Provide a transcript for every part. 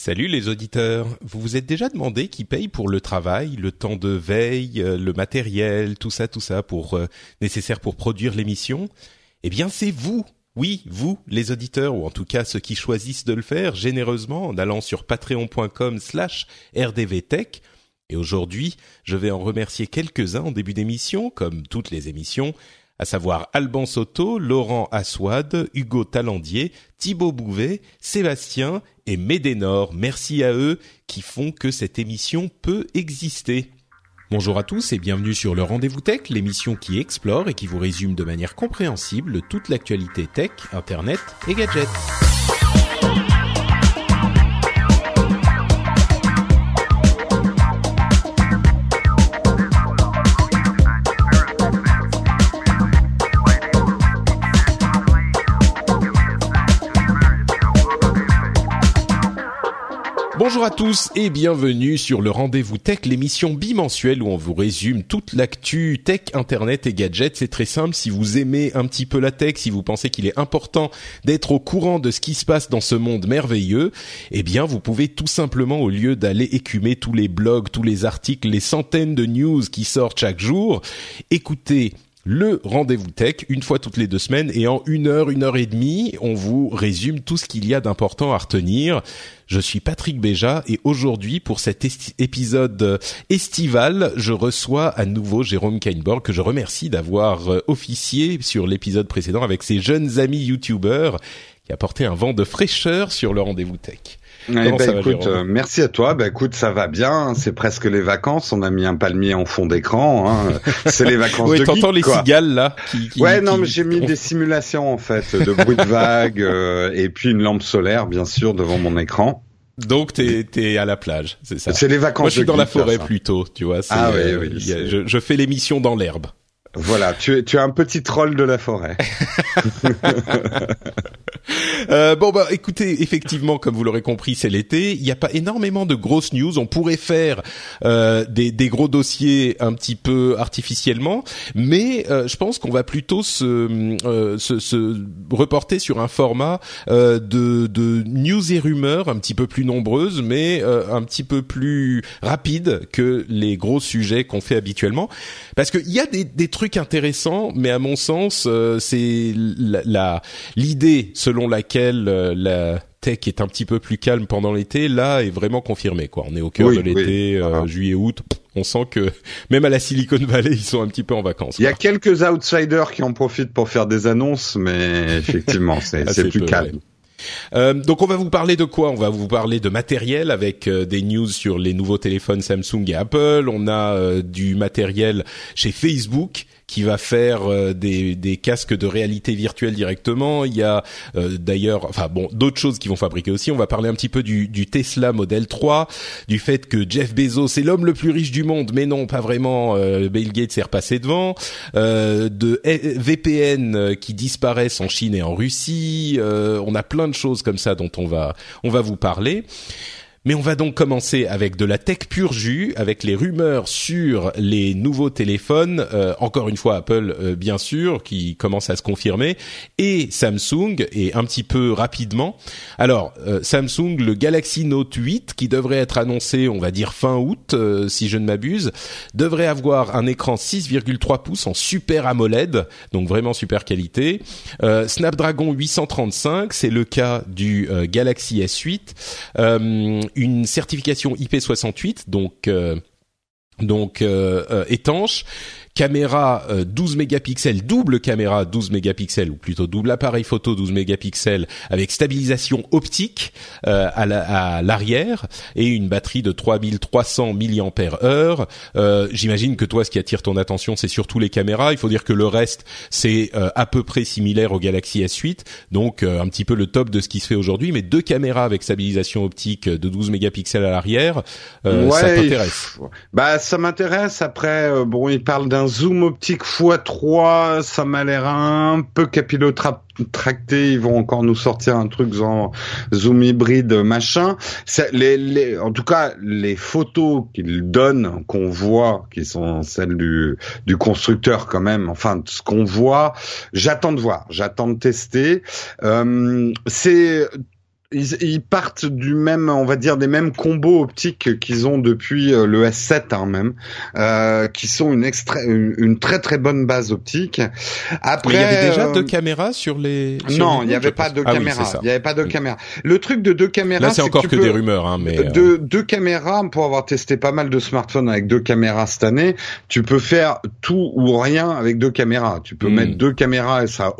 Salut les auditeurs. Vous vous êtes déjà demandé qui paye pour le travail, le temps de veille, euh, le matériel, tout ça, tout ça pour euh, nécessaire pour produire l'émission? Eh bien, c'est vous. Oui, vous, les auditeurs, ou en tout cas ceux qui choisissent de le faire généreusement en allant sur patreon.com slash rdvtech. Et aujourd'hui, je vais en remercier quelques-uns en début d'émission, comme toutes les émissions, à savoir Alban Soto, Laurent Aswad, Hugo Talandier, Thibaut Bouvet, Sébastien et Médénor. Merci à eux qui font que cette émission peut exister. Bonjour à tous et bienvenue sur le Rendez-vous Tech, l'émission qui explore et qui vous résume de manière compréhensible toute l'actualité tech, internet et gadgets. Bonjour à tous et bienvenue sur le Rendez-vous Tech, l'émission bimensuelle où on vous résume toute l'actu tech, internet et gadgets. C'est très simple, si vous aimez un petit peu la tech, si vous pensez qu'il est important d'être au courant de ce qui se passe dans ce monde merveilleux, eh bien vous pouvez tout simplement, au lieu d'aller écumer tous les blogs, tous les articles, les centaines de news qui sortent chaque jour, écouter le rendez-vous tech une fois toutes les deux semaines et en une heure, une heure et demie, on vous résume tout ce qu'il y a d'important à retenir. Je suis Patrick Béja et aujourd'hui pour cet épisode estival, je reçois à nouveau Jérôme Kainborg que je remercie d'avoir euh, officié sur l'épisode précédent avec ses jeunes amis youtubeurs qui a apporté un vent de fraîcheur sur le rendez-vous tech. Eh ben, va, écoute, euh, merci à toi. Ben écoute, ça va bien. C'est presque les vacances. On a mis un palmier en fond d'écran. Hein. C'est les vacances Oui, de t'entends les quoi. cigales là qui, qui- Ouais, non, mais j'ai mis des simulations en fait de bruit de vague euh, et puis une lampe solaire, bien sûr, devant mon écran. Donc t'es t'es à la plage, c'est ça. C'est les vacances. Moi, je suis dans la forêt plutôt, tu vois. Ah oui, euh, oui, a- je, je fais l'émission dans l'herbe. Voilà, tu es, tu es un petit troll de la forêt. Euh, bon bah écoutez, effectivement, comme vous l'aurez compris, c'est l'été. Il n'y a pas énormément de grosses news. On pourrait faire euh, des, des gros dossiers un petit peu artificiellement, mais euh, je pense qu'on va plutôt se, euh, se, se reporter sur un format euh, de, de news et rumeurs un petit peu plus nombreuses, mais euh, un petit peu plus rapide que les gros sujets qu'on fait habituellement. Parce qu'il y a des, des trucs intéressants, mais à mon sens, euh, c'est la- l'idée selon laquelle euh, la tech est un petit peu plus calme pendant l'été, là, est vraiment confirmée. Quoi, on est au cœur Oui, de l'été, oui. euh, Voilà. juillet, août. On sent que même à la Silicon Valley, ils sont un petit peu en vacances. Il y a quelques outsiders qui en profitent pour faire des annonces, mais effectivement, c'est plus peu, calme. ouais. Euh, donc on va vous parler de quoi? On va vous parler de matériel avec euh, des news sur les nouveaux téléphones Samsung et Apple. On a euh, du matériel chez Facebook qui va faire euh, des, des casques de réalité virtuelle directement. Il y a euh, d'ailleurs, enfin bon, d'autres choses qui vont fabriquer aussi. On va parler un petit peu du, du Tesla Model 3, du fait que Jeff Bezos est l'homme le plus riche du monde, mais non, pas vraiment. euh, Bill Gates est repassé devant. De eh, VPN qui disparaissent en Chine et en Russie. On a plein de choses comme ça dont on va on va vous parler. Mais on va donc commencer avec de la tech pure jus, avec les rumeurs sur les nouveaux téléphones. Euh, encore une fois, Apple, euh, bien sûr, qui commence à se confirmer, et Samsung, et un petit peu rapidement. Alors, euh, Samsung, le Galaxy Note 8, qui devrait être annoncé, on va dire fin août, euh, si je ne m'abuse, devrait avoir un écran 6,3 pouces en super AMOLED, donc vraiment super qualité. Euh, Snapdragon 835, c'est le cas du euh, Galaxy S8. Euh, une certification IP68, donc euh, donc euh, euh, étanche caméra 12 mégapixels, double caméra 12 mégapixels ou plutôt double appareil photo 12 mégapixels avec stabilisation optique à l'arrière et une batterie de 3300 mAh. Euh, J'imagine que toi, ce qui attire ton attention, c'est surtout les caméras. Il faut dire que le reste, c'est à peu près similaire au Galaxy S8, donc un petit peu le top de ce qui se fait aujourd'hui. Mais deux caméras avec stabilisation optique de 12 mégapixels à l'arrière, ça t'intéresse? Bah, ça m'intéresse. Après, bon, il parle d'un zoom optique x3, ça m'a l'air un peu capillotracté. Ils vont encore nous sortir un truc en zoom hybride, machin. En tout cas, les photos qu'ils donnent, qu'on voit, qui sont celles du, du constructeur quand même, enfin, ce qu'on voit, j'attends de voir, j'attends de tester. Euh, c'est ils, ils, partent du même, on va dire, des mêmes combos optiques qu'ils ont depuis euh, le S7 hein, même, euh, qui sont une, extra, une, très très bonne base optique. Après, il y avait déjà euh, deux caméras sur les. Sur non, il n'y avait pas deux ah caméras. il n'y avait pas deux caméras. Le truc de deux caméras, là c'est encore que, des rumeurs, hein, mais deux, deux caméras pour avoir testé pas mal de smartphones avec deux caméras cette année, tu peux faire tout ou rien avec deux caméras. Tu peux hmm. mettre deux caméras et ça a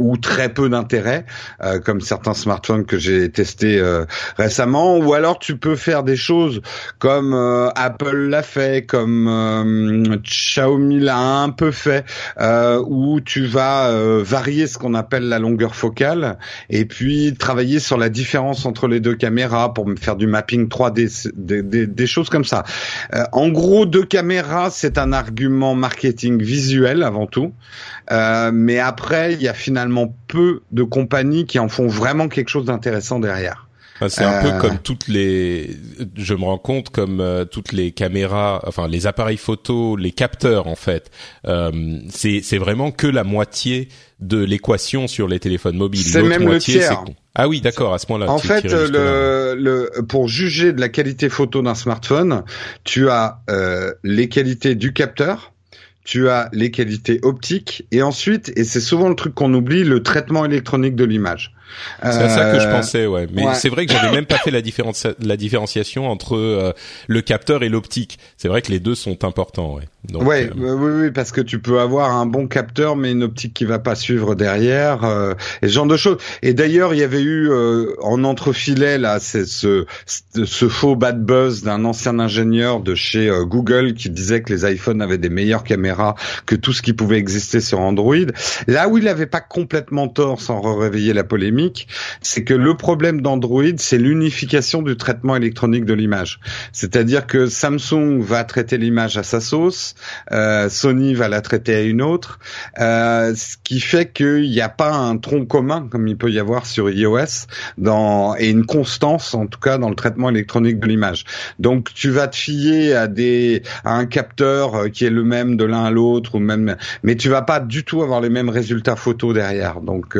ou très peu d'intérêt, euh, comme certains smartphones que j'ai testés euh, récemment. Ou alors tu peux faire des choses comme euh, Apple l'a fait, comme Xiaomi l'a un peu fait, où tu vas varier ce qu'on appelle la longueur focale et puis travailler sur la différence entre les deux caméras pour faire du mapping 3D, des, des, des choses comme ça. en gros, deux caméras, c'est un argument marketing visuel avant tout. Euh, mais après, il y a finalement peu de compagnies qui en font vraiment quelque chose d'intéressant derrière. C'est un peu euh. comme toutes les, je me rends compte comme euh, toutes les caméras, enfin les appareils photo, les capteurs en fait. Euh, c'est c'est vraiment que la moitié de l'équation sur les téléphones mobiles. C'est même moitié, le tiers. Ah oui, d'accord, à ce point-là. En fait, le, le, pour juger de la qualité photo d'un smartphone, tu as euh, les qualités du capteur, tu as les qualités optiques et ensuite, et c'est souvent le truc qu'on oublie, le traitement électronique de l'image. C'est à ça que je euh, pensais, ouais. Mais c'est vrai que j'avais même pas fait la, différence, la différenciation entre euh, le capteur et l'optique. C'est vrai que les deux sont importants, ouais. Donc, ouais, euh, oui, oui, parce que tu peux avoir un bon capteur, mais une optique qui va pas suivre derrière, et ce genre de choses. Et d'ailleurs, il y avait eu en entrefilet là, c'est ce, ce faux bad buzz d'un ancien ingénieur de chez Google qui disait que les iPhones avaient des meilleures caméras que tout ce qui pouvait exister sur Android. Là où il avait pas complètement tort, sans réveiller la polémique c'est que le problème d'Android, c'est l'unification du traitement électronique de l'image. C'est-à-dire que Samsung va traiter l'image à sa sauce, euh, Sony va la traiter à une autre, euh, ce qui fait qu'il n'y a pas un tronc commun comme il peut y avoir sur iOS dans, et une constance en tout cas dans le traitement électronique de l'image. Donc tu vas te fier à des à un capteur euh, qui est le même de l'un à l'autre ou même, mais tu vas pas du tout avoir les mêmes résultats photo derrière. Donc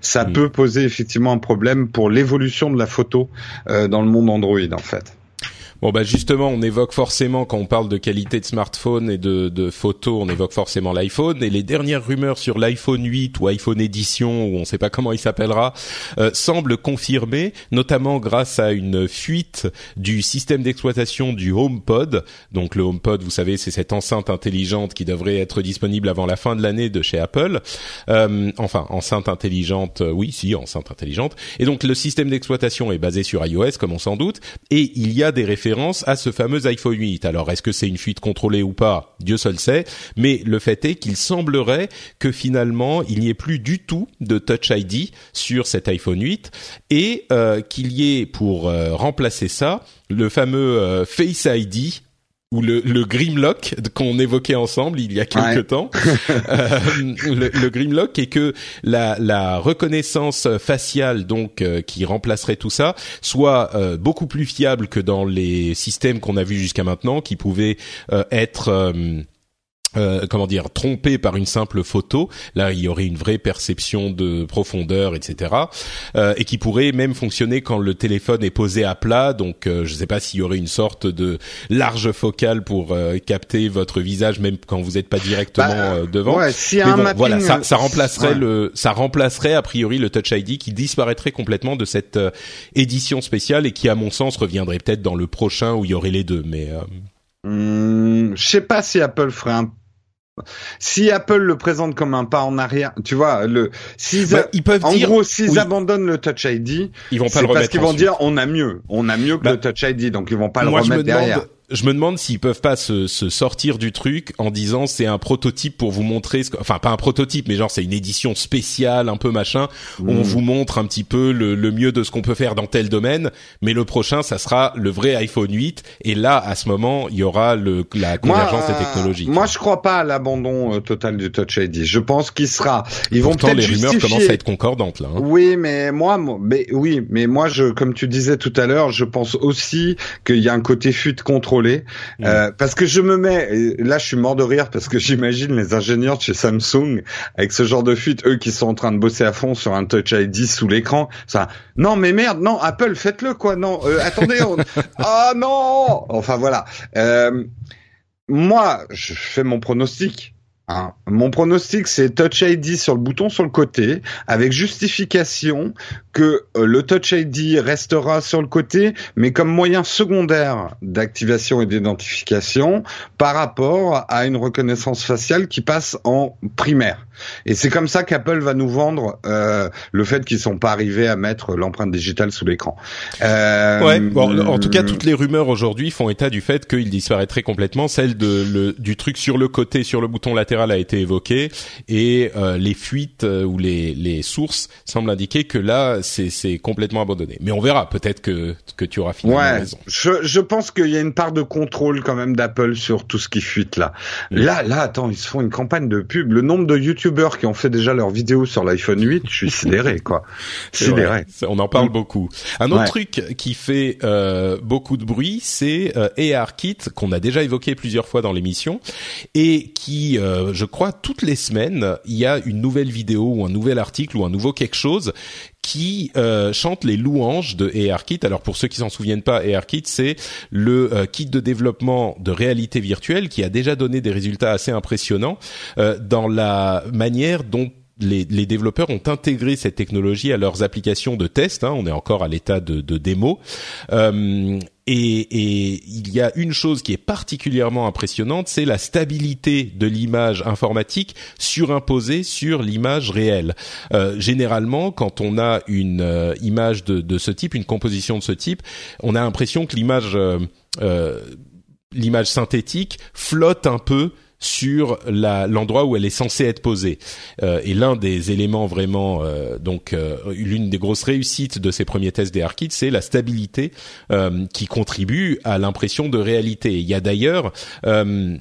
ça hmm. peut poser effectivement un problème pour l'évolution de la photo euh, dans le monde Android en fait. Bon bah justement, on évoque forcément quand on parle de qualité de smartphone et de, de photos, on évoque forcément l'iPhone. Et les dernières rumeurs sur l'iPhone 8 ou iPhone Edition, ou on ne sait pas comment il s'appellera, euh, semblent confirmer, notamment grâce à une fuite du système d'exploitation du HomePod. Donc le HomePod, vous savez, c'est cette enceinte intelligente qui devrait être disponible avant la fin de l'année de chez Apple. Euh, enfin, enceinte intelligente, euh, oui, si, enceinte intelligente. Et donc le système d'exploitation est basé sur iOS, comme on s'en doute, et il y a des références à ce fameux iPhone 8. Alors est-ce que c'est une fuite contrôlée ou pas? Dieu seul sait. Mais le fait est qu'il semblerait que finalement il n'y ait plus du tout de Touch ID sur cet iPhone 8 et euh, qu'il y ait pour euh, remplacer ça le fameux euh, Face ID ou le, le Grimlock qu'on évoquait ensemble il y a quelques temps, euh, le, le, Grimlock et que la, la reconnaissance faciale donc euh, qui remplacerait tout ça soit euh, beaucoup plus fiable que dans les systèmes qu'on a vus jusqu'à maintenant, qui pouvaient être euh, comment dire trompé par une simple photo. Là il y aurait une vraie perception de profondeur etc euh, et qui pourrait même fonctionner quand le téléphone est posé à plat. Donc euh, je sais pas s'il y aurait une sorte de large focale pour euh, capter votre visage même quand vous n'êtes pas directement bah, devant. ouais, si Mais bon, voilà ça, ça remplacerait le ça remplacerait a priori le Touch ID qui disparaîtrait complètement de cette édition spéciale et qui à mon sens reviendrait peut-être dans le prochain où il y aurait les deux. Mais hum, je sais pas si Apple ferait un si Apple le présente comme un pas en arrière, tu vois, le s'ils Bah, ils peuvent en dire- gros s'ils oui. abandonnent le Touch ID, Ils vont pas c'est le parce remettre. qu'ils vont ensuite. dire on a mieux, on a mieux que Bah, le Touch ID, donc ils vont pas Moi, le je me remettre derrière. demande, je me demande s'ils peuvent pas se, se sortir du truc en disant c'est un prototype pour vous montrer, ce que, enfin pas un prototype, mais genre c'est une édition spéciale, un peu machin. où On Mm. vous montre un petit peu le, le mieux de ce qu'on peut faire dans tel domaine, mais le prochain, ça sera le vrai iPhone 8. Et là, à ce moment, il y aura le, la convergence des euh, technologies. Moi, je crois pas à l'abandon euh, total du Touch ID. Je pense qu'il sera. Ils vont Pourtant, peut-être les rumeurs justifier. commencent à être concordantes là. hein. Oui, mais moi, mo- mais oui, mais moi, je, comme tu disais tout à l'heure, je pense aussi qu'il y a un côté fuite contrôlé, Mm. euh, parce que je me mets, et là, je suis mort de rire parce que j'imagine les ingénieurs de chez Samsung avec ce genre de fuite, eux qui sont en train de bosser à fond sur un Touch ID sous l'écran, ça, non, mais merde, non, Apple, faites-le quoi, non, euh, attendez, on... ah non, enfin voilà. Euh, moi, je fais mon pronostic. Hein. Mon pronostic, c'est Touch ID sur le bouton sur le côté, avec justification que euh, le Touch ID restera sur le côté, mais comme moyen secondaire d'activation et d'identification par rapport à une reconnaissance faciale qui passe en primaire. Et c'est comme ça qu'Apple va nous vendre euh, le fait qu'ils sont pas arrivés à mettre l'empreinte digitale sous l'écran. Euh, Ouais. Bon, en tout cas, toutes les rumeurs aujourd'hui font état du fait qu'il disparaîtrait complètement. Celle de le, du truc sur le côté, sur le bouton latéral, a été évoquée, et euh, les fuites euh, ou les, les sources semblent indiquer que là, c'est complètement abandonné. Mais on verra. Peut-être que que tu auras finalement Ouais, raison. je, je pense qu'il y a une part de contrôle quand même d'Apple sur tout ce qui fuite là. Là, là, attends, ils se font une campagne de pub. Le nombre de YouTubeurs qui ont fait déjà leurs vidéos sur l'iPhone 8, je suis sidéré, quoi. Sidéré. On en parle Mm. beaucoup. Un autre Ouais. truc qui fait euh, beaucoup de bruit, c'est ARKit qu'on a déjà évoqué plusieurs fois dans l'émission et qui, euh, je crois, toutes les semaines, il y a une nouvelle vidéo ou un nouvel article ou un nouveau quelque chose qui euh, chante les louanges de ARKit. Alors pour ceux qui s'en souviennent pas, ARKit c'est le euh, kit de développement de réalité virtuelle qui a déjà donné des résultats assez impressionnants euh, dans la manière dont les, développeurs ont intégré cette technologie à leurs applications de test. Hein, on est encore à l'état de, démo. Euh, et, il y a une chose qui est particulièrement impressionnante, c'est la stabilité de l'image informatique surimposée sur l'image réelle. Euh, généralement, quand on a une euh, image de, de ce type, une composition de ce type, on a l'impression que l'image l'image synthétique flotte un peu sur l'endroit où elle est censée être posée. Euh, et l'un des éléments vraiment, euh, donc euh, l'une des grosses réussites de ces premiers tests des ARKit, c'est la stabilité euh, qui contribue à l'impression de réalité. Il y a d'ailleurs euh,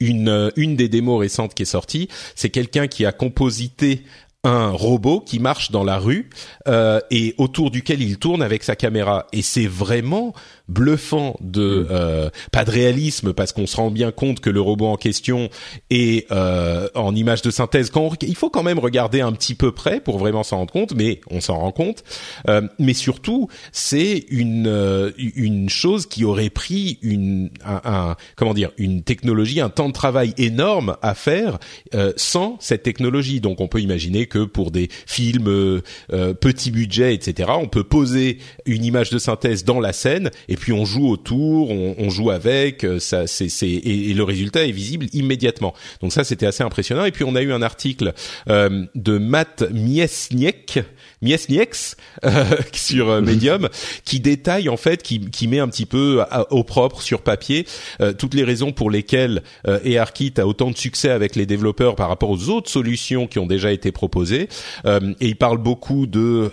une une des démos récentes qui est sortie, c'est quelqu'un qui a composité un robot qui marche dans la rue euh, et autour duquel il tourne avec sa caméra et c'est vraiment bluffant de euh, pas de réalisme parce qu'on se rend bien compte que le robot en question est euh, en image de synthèse. Quand on- il faut quand même regarder un petit peu près pour vraiment s'en rendre compte mais on s'en rend compte. Euh, mais surtout c'est une euh, une chose qui aurait pris une un, un- comment dire une technologie un temps de travail énorme à faire euh, sans cette technologie. Donc on peut imaginer que pour des films euh, euh, petit budget etc on peut poser une image de synthèse dans la scène et puis on joue autour on, on joue avec euh, ça c'est et, et le résultat est visible immédiatement. Donc ça c'était assez impressionnant. Et puis on a eu un article euh, de Matt Miesniek Miesnieks euh, sur euh, Medium qui détaille en fait qui, qui met un petit peu au propre sur papier euh, toutes les raisons pour lesquelles euh, ARKit a autant de succès avec les développeurs par rapport aux autres solutions qui ont déjà été proposées. Et il parle beaucoup de,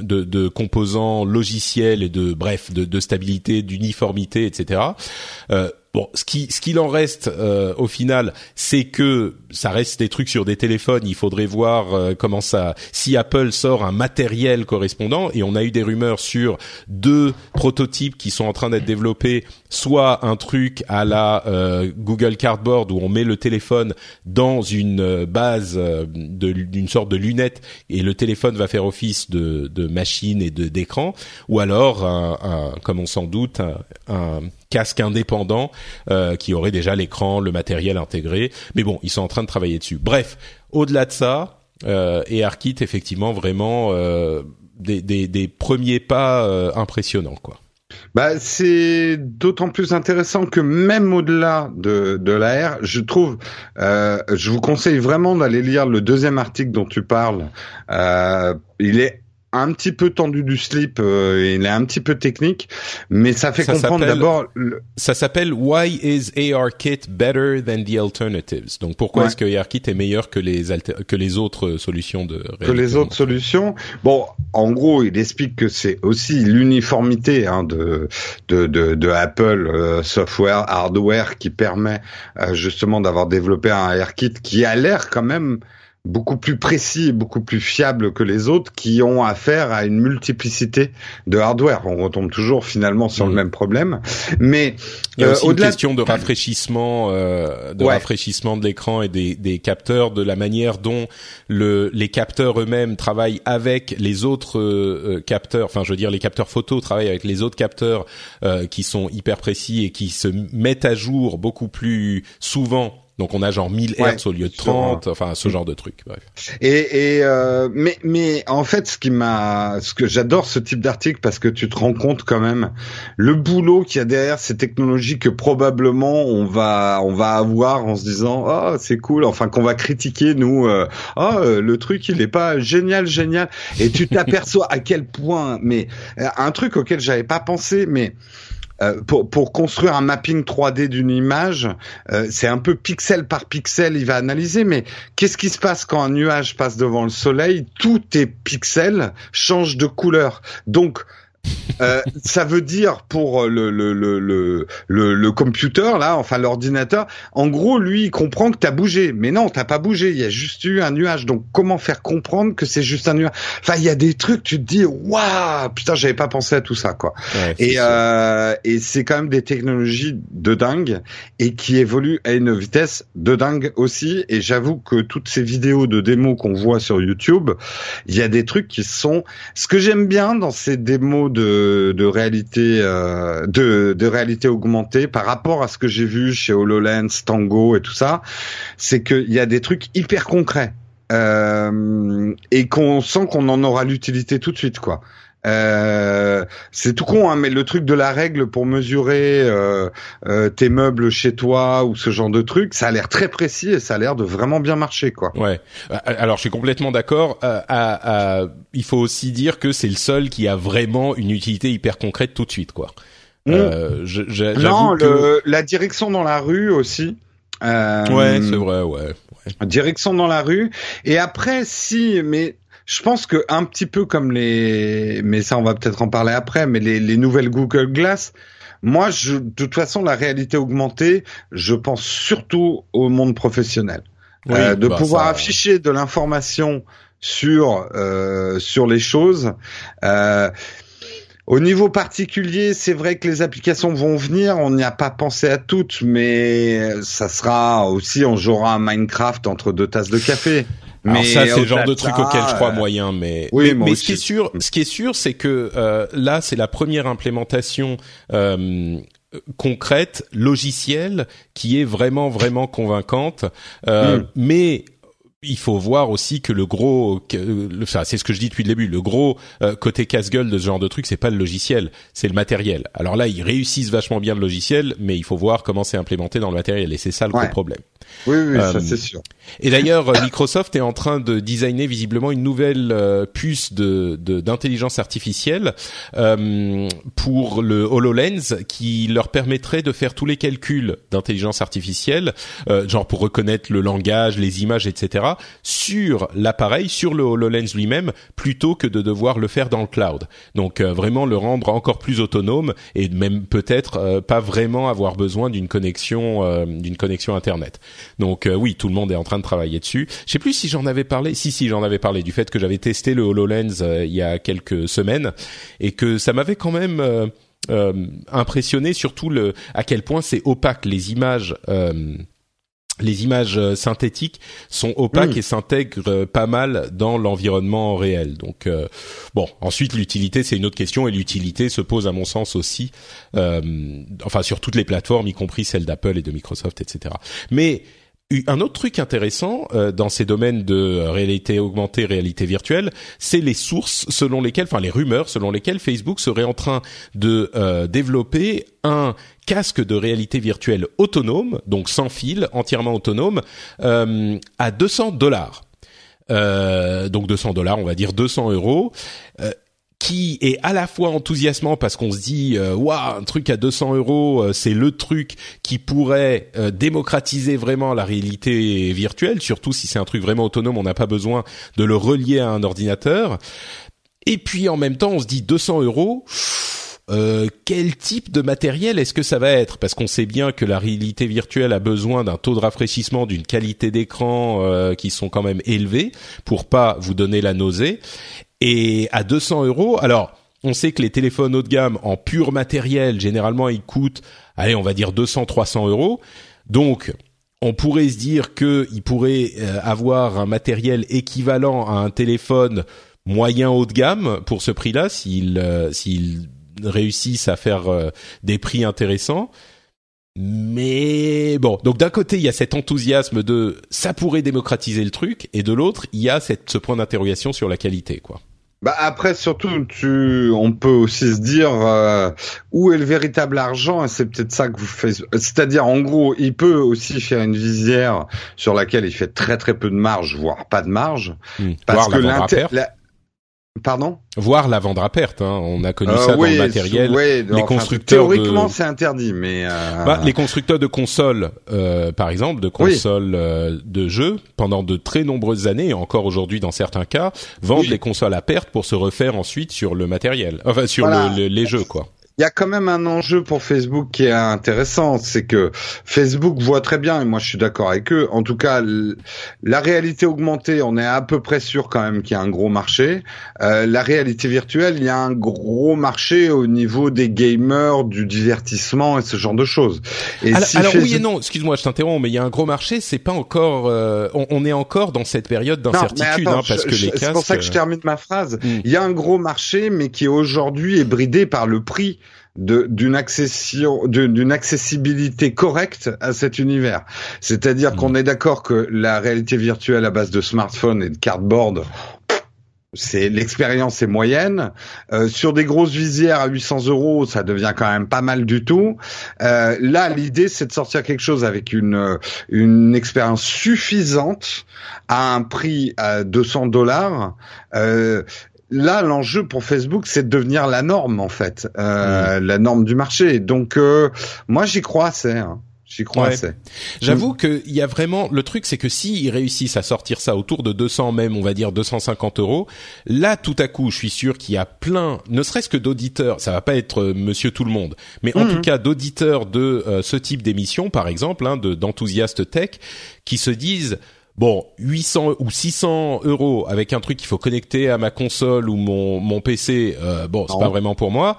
de composants logiciels et de bref de, de stabilité d'uniformité etc Bon, ce qui ce qu'il en reste euh, au final, c'est que ça reste des trucs sur des téléphones. Il faudrait voir euh, comment ça. Si Apple sort un matériel correspondant, et on a eu des rumeurs sur deux prototypes qui sont en train d'être développés, soit un truc à la euh, Google Cardboard où on met le téléphone dans une euh, base euh, d'une sorte de lunette et le téléphone va faire office de, machine et d'écran, ou alors un, comme on s'en doute un, casque indépendant qui aurait déjà l'écran, le matériel intégré. Mais bon, ils sont en train de travailler dessus. Bref, au-delà de ça, euh, et ARKit effectivement vraiment des, des, premiers pas impressionnants quoi. Bah, c'est d'autant plus intéressant que même au-delà de, de l'AR, je trouve, euh, je vous conseille vraiment d'aller lire le deuxième article dont tu parles. Euh, il est un petit peu tendu du slip, euh, il est un petit peu technique, mais ça fait comprendre d'abord. Ça s'appelle Why is ARKit better than the alternatives? Donc pourquoi est-ce que ARKit est meilleur que les que les autres solutions de que les autres solutions Bon, en gros, il explique que c'est aussi l'uniformité hein, de, de, de de Apple euh, software hardware qui permet euh, justement d'avoir développé un ARKit qui a l'air quand même beaucoup plus précis et beaucoup plus fiable que les autres qui ont affaire à une multiplicité de hardware. On retombe toujours finalement sur le mmh. même problème. Mais il y a aussi euh, une question de rafraîchissement, euh, de rafraîchissement de l'écran et des, des, capteurs, de la manière dont le, les capteurs eux-mêmes travaillent avec les autres euh, capteurs. Enfin, je veux dire, les capteurs photo travaillent avec les autres capteurs euh, qui sont hyper précis et qui se mettent à jour beaucoup plus souvent donc on a genre 1000 Hz au lieu de 30, enfin ce genre de truc. Bref. Et, et euh, mais mais en fait ce qui m'a, ce que j'adore ce type d'article parce que tu te rends compte quand même le boulot qu'il y a derrière ces technologies que probablement on va on va avoir en se disant oh c'est cool, enfin qu'on va critiquer nous, euh, oh le truc il est pas génial génial et tu t'aperçois à quel point mais euh, un truc auquel j'avais pas pensé mais euh, pour, pour, construire un mapping 3D d'une image, euh, c'est un peu pixel par pixel, il va analyser, mais qu'est-ce qui se passe quand un nuage passe devant le soleil? Tout est pixels change de couleur. Donc, euh, ça veut dire pour le le le le le, computer là, enfin l'ordinateur, en gros lui il comprend que t'as bougé, mais non t'as pas bougé, il y a juste eu un nuage. Donc comment faire comprendre que c'est juste un nuage? Enfin il y a des trucs, tu te dis waouh putain j'avais pas pensé à tout ça quoi. et euh, et c'est quand même des technologies de dingue et qui évoluent à une vitesse de dingue aussi. Et j'avoue que toutes ces vidéos de démos qu'on voit sur YouTube, il y a des trucs qui sont. Ce que j'aime bien dans ces démos de, de réalité euh, de, de réalité augmentée par rapport à ce que j'ai vu chez HoloLens, Tango et tout ça, c'est qu'il y a des trucs hyper concrets euh, et qu'on sent qu'on en aura l'utilité tout de suite quoi. Euh, c'est tout con, hein, mais le truc de la règle pour mesurer euh, euh, tes meubles chez toi ou ce genre de truc, ça a l'air très précis et ça a l'air de vraiment bien marcher, quoi. Ouais. Alors, je suis complètement d'accord. il faut aussi dire que c'est le seul qui a vraiment une utilité hyper concrète tout de suite, quoi. Mmh. Je, non, la direction dans la rue aussi. ouais, c'est vrai, ouais. Direction dans la rue. Et après, si, mais je pense que un petit peu comme les, mais ça on va peut-être en parler après, mais les, les nouvelles Google Glass, moi, je, de toute façon, la réalité augmentée, je pense surtout au monde professionnel. euh, de bah, pouvoir afficher de l'information sur euh, sur les choses. Euh, au niveau particulier, c'est vrai que les applications vont venir. On n'y a pas pensé à toutes, mais ça sera aussi, on jouera à Minecraft entre deux tasses de café. Mais ça, c'est le genre de truc auquel je crois moyen, mais oui, mais, ce qui est sûr, ce qui est sûr, c'est que euh, là, c'est la première implémentation. Euh, concrète, logicielle, qui est vraiment vraiment convaincante. Euh, hmm. Mais il faut voir aussi que le gros, enfin c'est ce que je dis depuis le début, le gros euh, côté casse-gueule de ce genre de truc, c'est pas le logiciel, c'est le matériel. Alors là, ils réussissent vachement bien le logiciel, mais il faut voir comment c'est implémenté dans le matériel, et c'est ça le gros problème. Oui, oui, ça euh, c'est sûr. Et d'ailleurs, euh, Microsoft est en train de designer visiblement une nouvelle puce de d'intelligence artificielle pour le Hololens qui leur permettrait de faire tous les calculs d'intelligence artificielle, genre pour reconnaître le langage, les images, etc sur l'appareil, sur le HoloLens lui-même, plutôt que de devoir le faire dans le cloud. Donc euh, vraiment le rendre encore plus autonome et même peut-être euh, pas vraiment avoir besoin d'une connexion euh, d'une connexion internet. Donc oui, tout le monde est en train de travailler dessus. Je sais plus si j'en avais parlé. Si si, j'en avais parlé du fait que j'avais testé le HoloLens il y a quelques semaines et que ça m'avait quand même impressionné surtout le à quel point c'est opaque les images les images euh, synthétiques sont opaques hmm. et s'intègrent euh, pas mal dans l'environnement réel. Donc euh, bon, ensuite l'utilité c'est une autre question et l'utilité se pose à mon sens aussi, enfin sur toutes les plateformes, y compris celles d'Apple et de Microsoft, etc. Mais un autre truc intéressant euh, dans ces domaines de réalité augmentée, réalité virtuelle, c'est les sources selon lesquelles, enfin les rumeurs selon lesquelles Facebook serait en train de euh, développer un casque de réalité virtuelle autonome, donc sans fil, entièrement autonome, euh, à 200 dollars. donc 200 dollars, on va dire 200 euros qui est à la fois enthousiasmant parce qu'on se dit euh, waouh un truc à 200 euros euh, c'est le truc qui pourrait euh, démocratiser vraiment la réalité virtuelle surtout si c'est un truc vraiment autonome on n'a pas besoin de le relier à un ordinateur et puis en même temps on se dit 200 euros quel type de matériel est-ce que ça va être? Parce qu'on sait bien que la réalité virtuelle a besoin d'un taux de rafraîchissement, d'une qualité d'écran qui sont quand même élevés pour pas vous donner la nausée. Et à 200 euros, alors on sait que les téléphones haut de gamme en pur matériel, généralement, ils coûtent, allez, on va dire 200-300 euros. Donc, on pourrait se dire qu'il pourrait euh, avoir un matériel équivalent à un téléphone moyen haut de gamme pour ce prix-là, s'il euh, réussissent à faire euh, des prix intéressants. Mais bon, donc d'un côté il y a cet enthousiasme de ça pourrait démocratiser le truc, et de l'autre il y a cette, ce point d'interrogation sur la qualité, quoi. Bah après surtout tu on peut aussi se dire euh, où est le véritable argent et c'est peut-être ça que vous faites. C'est-à-dire en gros il peut aussi faire une visière sur laquelle il fait très très peu de marge voire pas de marge. Parce que la, Pardon? Voir la vendre à perte. Hein. On a connu euh, ça dans le matériel. les constructeurs théoriquement, c'est interdit, mais euh... bah, les constructeurs de consoles, euh, par exemple, de consoles euh, de jeux, pendant de très nombreuses années, et encore aujourd'hui dans certains cas, vendent les consoles à perte pour se refaire ensuite sur le matériel, enfin sur les jeux, quoi il y a quand même un enjeu pour Facebook qui est intéressant, c'est que Facebook voit très bien, et moi je suis d'accord avec eux, en tout cas la réalité augmentée, on est à peu près sûr quand même qu'il y a un gros marché. Euh, la réalité virtuelle, il y a un gros marché au niveau des gamers, du divertissement et ce genre de choses. Et alors, alors oui et non, excuse-moi, je t'interromps, mais il y a un gros marché, c'est pas encore, euh, on, est encore dans cette période d'incertitude, hein, parce que les casques. C'est pour ça que je termine ma phrase. Hmm. Il y a un gros marché, mais qui aujourd'hui est bridé par le prix d'une accession d'une accessibilité correcte à cet univers. C'est-à-dire qu'on mmh. est d'accord que la réalité virtuelle à base de smartphone et de cardboard c'est l'expérience est moyenne. Euh, sur des grosses visières à 800 euros, ça devient quand même pas mal du tout. Euh, là, l'idée, c'est de sortir quelque chose avec une une expérience suffisante à un prix à 200 dollars. Euh, là, l'enjeu pour Facebook, c'est de devenir la norme en fait, euh, la norme du marché. Donc, euh, moi, j'y crois, c'est. Hein. J'y crois assez. J'avoue qu'il y a vraiment le truc, c'est que s'ils réussissent à sortir ça autour de 200 même, on va dire 250 euros, là tout à coup, je suis sûr qu'il y a plein, ne serait-ce que d'auditeurs, ça va pas être euh, Monsieur tout le monde, mais en mhm. tout cas d'auditeurs de ce type d'émission, par exemple, hein, de d'enthousiastes tech, qui se disent bon 800 ou 600 euros avec un truc qu'il faut connecter à ma console ou mon mon PC euh, bon c'est pas vraiment pour moi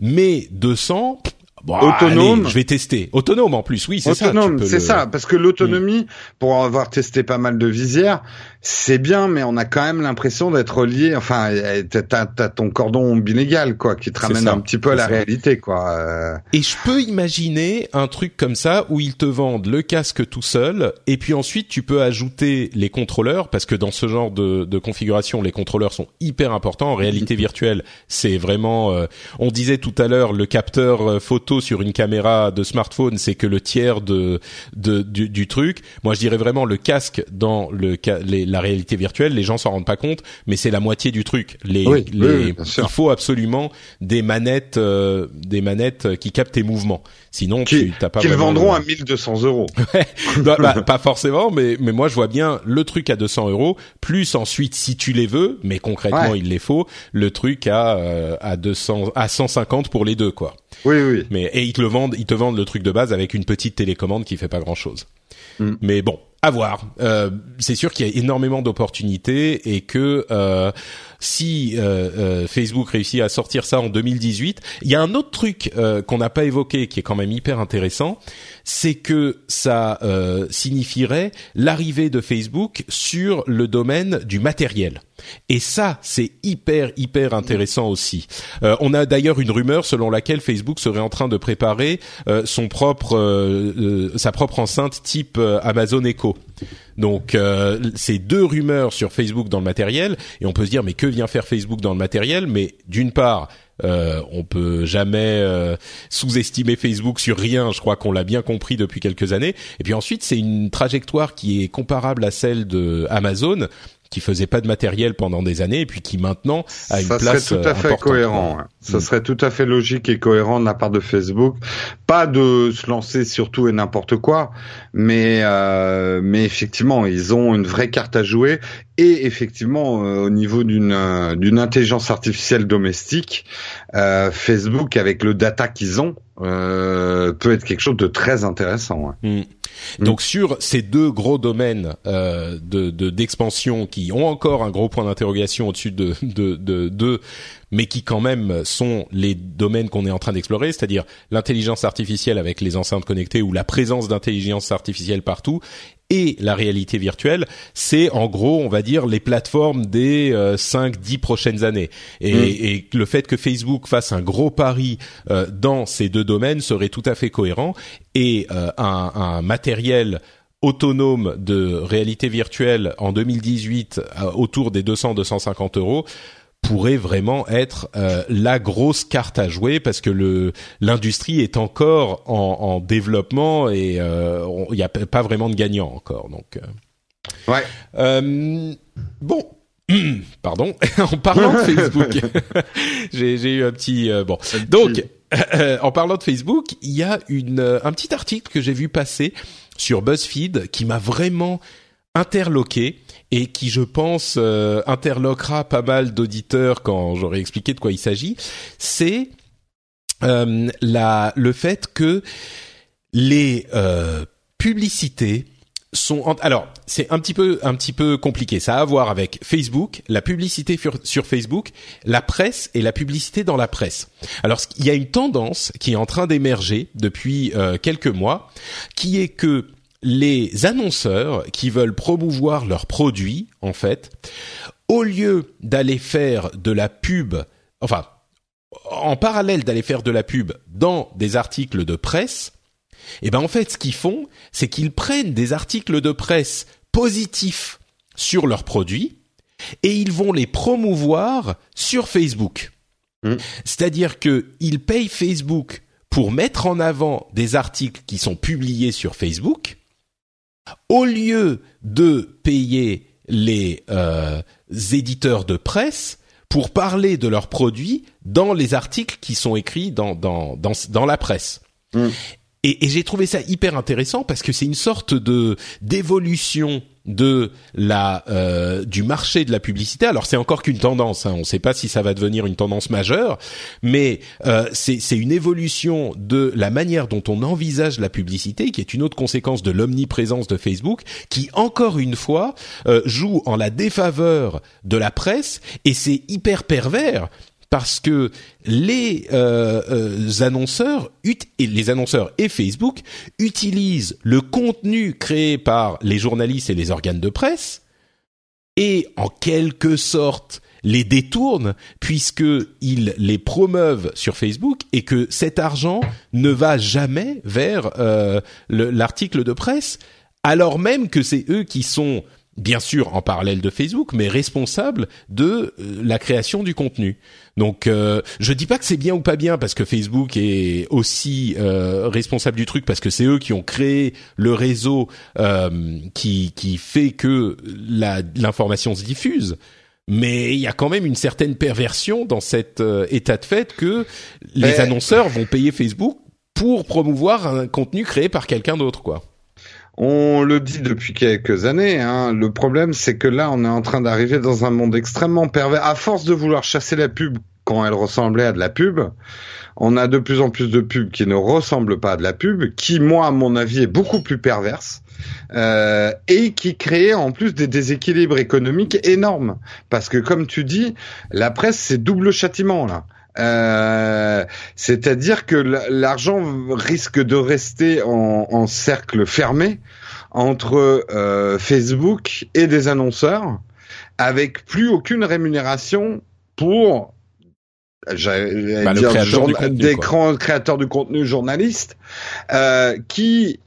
mais 200 autonome. je vais tester. Autonome en plus, oui, c'est ça. Autonome, c'est ça, parce que l'autonomie, mm. pour avoir testé pas mal de visières, c'est bien, mais on a quand même l'impression d'être lié. Enfin, t'as as ton cordon bilégal, quoi, qui te ramène un petit peu à la réalité, quoi. Euh. Et je peux imaginer un truc comme ça où ils te vendent le casque tout seul, et puis ensuite tu peux ajouter les contrôleurs, parce que dans ce genre de, de configuration, les contrôleurs sont hyper importants. En réalité virtuelle, c'est vraiment. Euh, on disait tout à l'heure, le capteur euh, photo sur une caméra de smartphone, c'est que le tiers de, de du, du, truc. Moi, je dirais vraiment le casque dans le les, la réalité virtuelle, les gens s'en rendent pas compte, mais c'est la moitié du truc. Les, les il faut absolument des manettes, euh, des manettes qui captent tes mouvements. Sinon, qui, tu t'as pas. Qu'ils vendront à 1200 euros. bah, bah, pas forcément, mais mais moi je vois bien le truc à 200 euros, plus ensuite si tu les veux, mais concrètement il les faut, le truc à euh, à 200 à 150 pour les deux quoi. Oui oui. Mais et ils te le vendent, ils te vendent le truc de base avec une petite télécommande qui fait pas grand chose. Mm. Mais bon, à voir. Euh, c'est sûr qu'il y a énormément d'opportunités et que euh, si euh, Facebook réussit à sortir ça en 2018, il y a un autre truc qu'on n'a pas évoqué qui est quand même hyper intéressant, c'est que ça signifierait l'arrivée de Facebook sur le domaine du matériel. Et ça, c'est hyper hyper intéressant aussi. Euh, on a d'ailleurs une rumeur selon laquelle Facebook serait en train de préparer euh, son propre, euh, sa propre enceinte type Amazon Echo. Donc c'est deux rumeurs sur Facebook dans le matériel et on peut se dire mais que vient faire Facebook dans le matériel? Mais d'une part, euh, on peut jamais sous-estimer Facebook sur rien. Je crois qu'on l'a bien compris depuis quelques années. Et puis ensuite, c'est une trajectoire qui est comparable à celle de Amazon qui faisait pas de matériel pendant des années et puis qui maintenant a une ça place serait tout à fait importante. cohérent. hein. Ça Mm. serait tout à fait logique et cohérent de la part de Facebook. Pas de se lancer sur tout et n'importe quoi, mais euh, mais effectivement, ils ont une vraie carte à jouer et effectivement euh, au niveau d'une euh, d'une intelligence artificielle domestique, euh, Facebook avec le data qu'ils ont euh, peut être quelque chose de très intéressant. ouais. Mm. Donc sur ces deux gros domaines euh, de de- d'expansion qui ont encore un gros point d'interrogation au-dessus de de de d'eux, mais qui quand même sont les domaines qu'on est en train d'explorer, c'est-à-dire l'intelligence artificielle avec les enceintes connectées ou la présence d'intelligence artificielle partout et la réalité virtuelle, c'est en gros, on va dire, les plateformes des euh, 5-10 prochaines années. Et, Mm. et le fait que Facebook fasse un gros pari euh, dans ces deux domaines serait tout à fait cohérent. Et euh, un, un matériel autonome de réalité virtuelle en 2018 euh, autour des 200-250 euros pourrait vraiment être euh, la grosse carte à jouer parce que le l'industrie est encore en, en développement et euh, il n'y a pas vraiment de gagnant encore donc euh. Ouais. Euh, bon pardon en parlant de Facebook j'ai eu un petit euh, bon donc euh, en parlant de Facebook il y a une euh, un petit article que j'ai vu passer sur BuzzFeed qui m'a vraiment interloqué et qui, je pense, euh, interloquera pas mal d'auditeurs quand j'aurai expliqué de quoi il s'agit, c'est euh, la, le fait que les euh, publicités sont en- alors c'est un petit peu un petit peu compliqué. Ça a à voir avec Facebook la publicité sur, Facebook la presse et la publicité dans la presse. Alors il y a une tendance qui est en train d'émerger depuis euh, quelques mois qui est que les annonceurs qui veulent promouvoir leurs produits en fait au lieu d'aller faire de la pub enfin en parallèle d'aller faire de la pub dans des articles de presse et ben en fait, ce qu'ils font, c'est qu'ils prennent des articles de presse positifs sur leurs produits et ils vont les promouvoir sur Facebook. Mm. C'est-à-dire que ils payent Facebook pour mettre en avant des articles qui sont publiés sur Facebook au lieu de payer les euh, éditeurs de presse pour parler de leurs produits dans les articles qui sont écrits dans dans dans, dans la presse. Mm. Et, et j'ai trouvé ça hyper intéressant parce que c'est une sorte de d'évolution de la euh, du marché de la publicité. Alors c'est encore qu'une tendance, hein, on ne sait pas si ça va devenir une tendance majeure, mais euh, c'est une évolution de la manière dont on envisage la publicité, qui est une autre conséquence de l'omniprésence de Facebook, qui encore une fois euh, joue en la défaveur de la presse et c'est hyper pervers parce que les euh, euh, annonceurs ut- et les annonceurs et Facebook utilisent le contenu créé par les journalistes et les organes de presse et en quelque sorte les détournent puisque ils les promeuvent sur Facebook et que cet argent ne va jamais vers euh, le- l'article de presse alors même que c'est eux qui sont bien sûr en parallèle de Facebook, mais responsables de euh, la création du contenu. Donc, euh, je dis pas que c'est bien ou pas bien parce que Facebook est aussi euh, responsable du truc parce que c'est eux qui ont créé le réseau euh, qui qui fait que la- l'information se diffuse. Mais il y a quand même une certaine perversion dans cet euh, état de fait que les annonceurs vont payer Facebook pour promouvoir un contenu créé par quelqu'un d'autre, quoi. On le dit depuis quelques années. Hein. Le problème, c'est que là, on est en train d'arriver dans un monde extrêmement pervers. À force de vouloir chasser la pub quand elle ressemblait à de la pub, on a de plus en plus de pubs qui ne ressemblent pas à de la pub, qui, moi, à mon avis, est beaucoup plus perverse. euh, et qui crée en plus des déséquilibres économiques énormes. Parce que comme tu dis, la presse, c'est double châtiment là. Euh, C'est-à-dire que l'argent risque de rester en, en cercle fermé entre euh, Facebook et des annonceurs. avec plus aucune rémunération pour Bah, dire créateur contenu, des créateurs du contenu journalistes euh, qui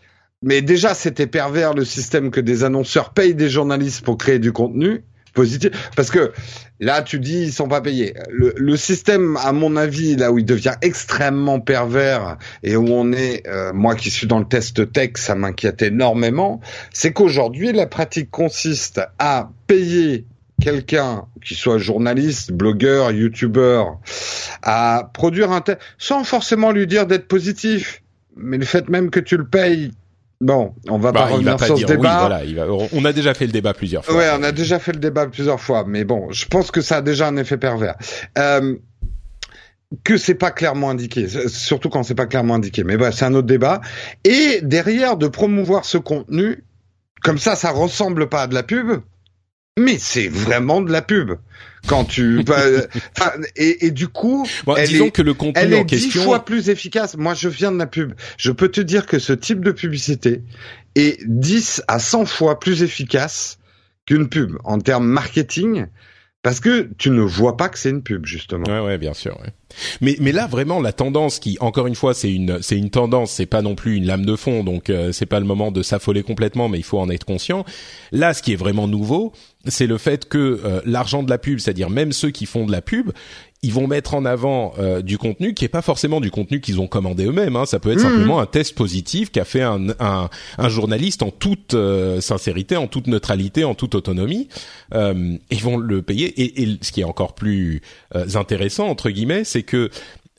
mais déjà c'était pervers le système que des annonceurs payent des journalistes pour créer du contenu positif parce que là tu dis ils sont pas payés le, le système à mon avis là où il devient extrêmement pervers et où on est euh, moi qui suis dans le test tech ça m'inquiète énormément c'est qu'aujourd'hui la pratique consiste à payer quelqu'un qui soit journaliste, blogueur, youtubeur, à produire un texte sans forcément lui dire d'être positif. Mais le fait même que tu le payes, bon, on va Bah, pas il revenir va pas sur dire ce oui, débat. voilà. Il va, on a déjà fait le débat plusieurs fois. Ouais, on a déjà fait le débat plusieurs fois, mais bon, je pense que ça a déjà un effet pervers. Euh, que c'est pas clairement indiqué, surtout quand c'est pas clairement indiqué. Mais bah, c'est un autre débat. Et derrière, de promouvoir ce contenu, comme ça, ça ressemble pas à de la pub, mais c'est vraiment de la pub. Quand tu, bah, et, et du coup, Bon, elle disons est- que le contenu elle en est dix question. fois plus efficace. Moi, je viens de la pub. Je peux te dire que ce type de publicité est 10 à 100 fois plus efficace qu'une pub en termes marketing parce que tu ne vois pas que c'est une pub, justement. Ouais, ouais, bien sûr. ouais. Mais mais là vraiment la tendance qui encore une fois c'est une c'est une tendance, c'est pas non plus une lame de fond, donc euh, c'est pas le moment de s'affoler complètement, mais il faut en être conscient. Là, ce qui est vraiment nouveau, c'est le fait que euh, l'argent de la pub, c'est-à-dire même ceux qui font de la pub, ils vont mettre en avant euh, du contenu qui est pas forcément du contenu qu'ils ont commandé eux-mêmes. Hein. Ça peut être Mhm. simplement un test positif qu'a fait un, un, un journaliste en toute euh, sincérité, en toute neutralité, en toute autonomie. Euh, ils vont le payer. Et, et ce qui est encore plus euh, intéressant entre guillemets, c'est que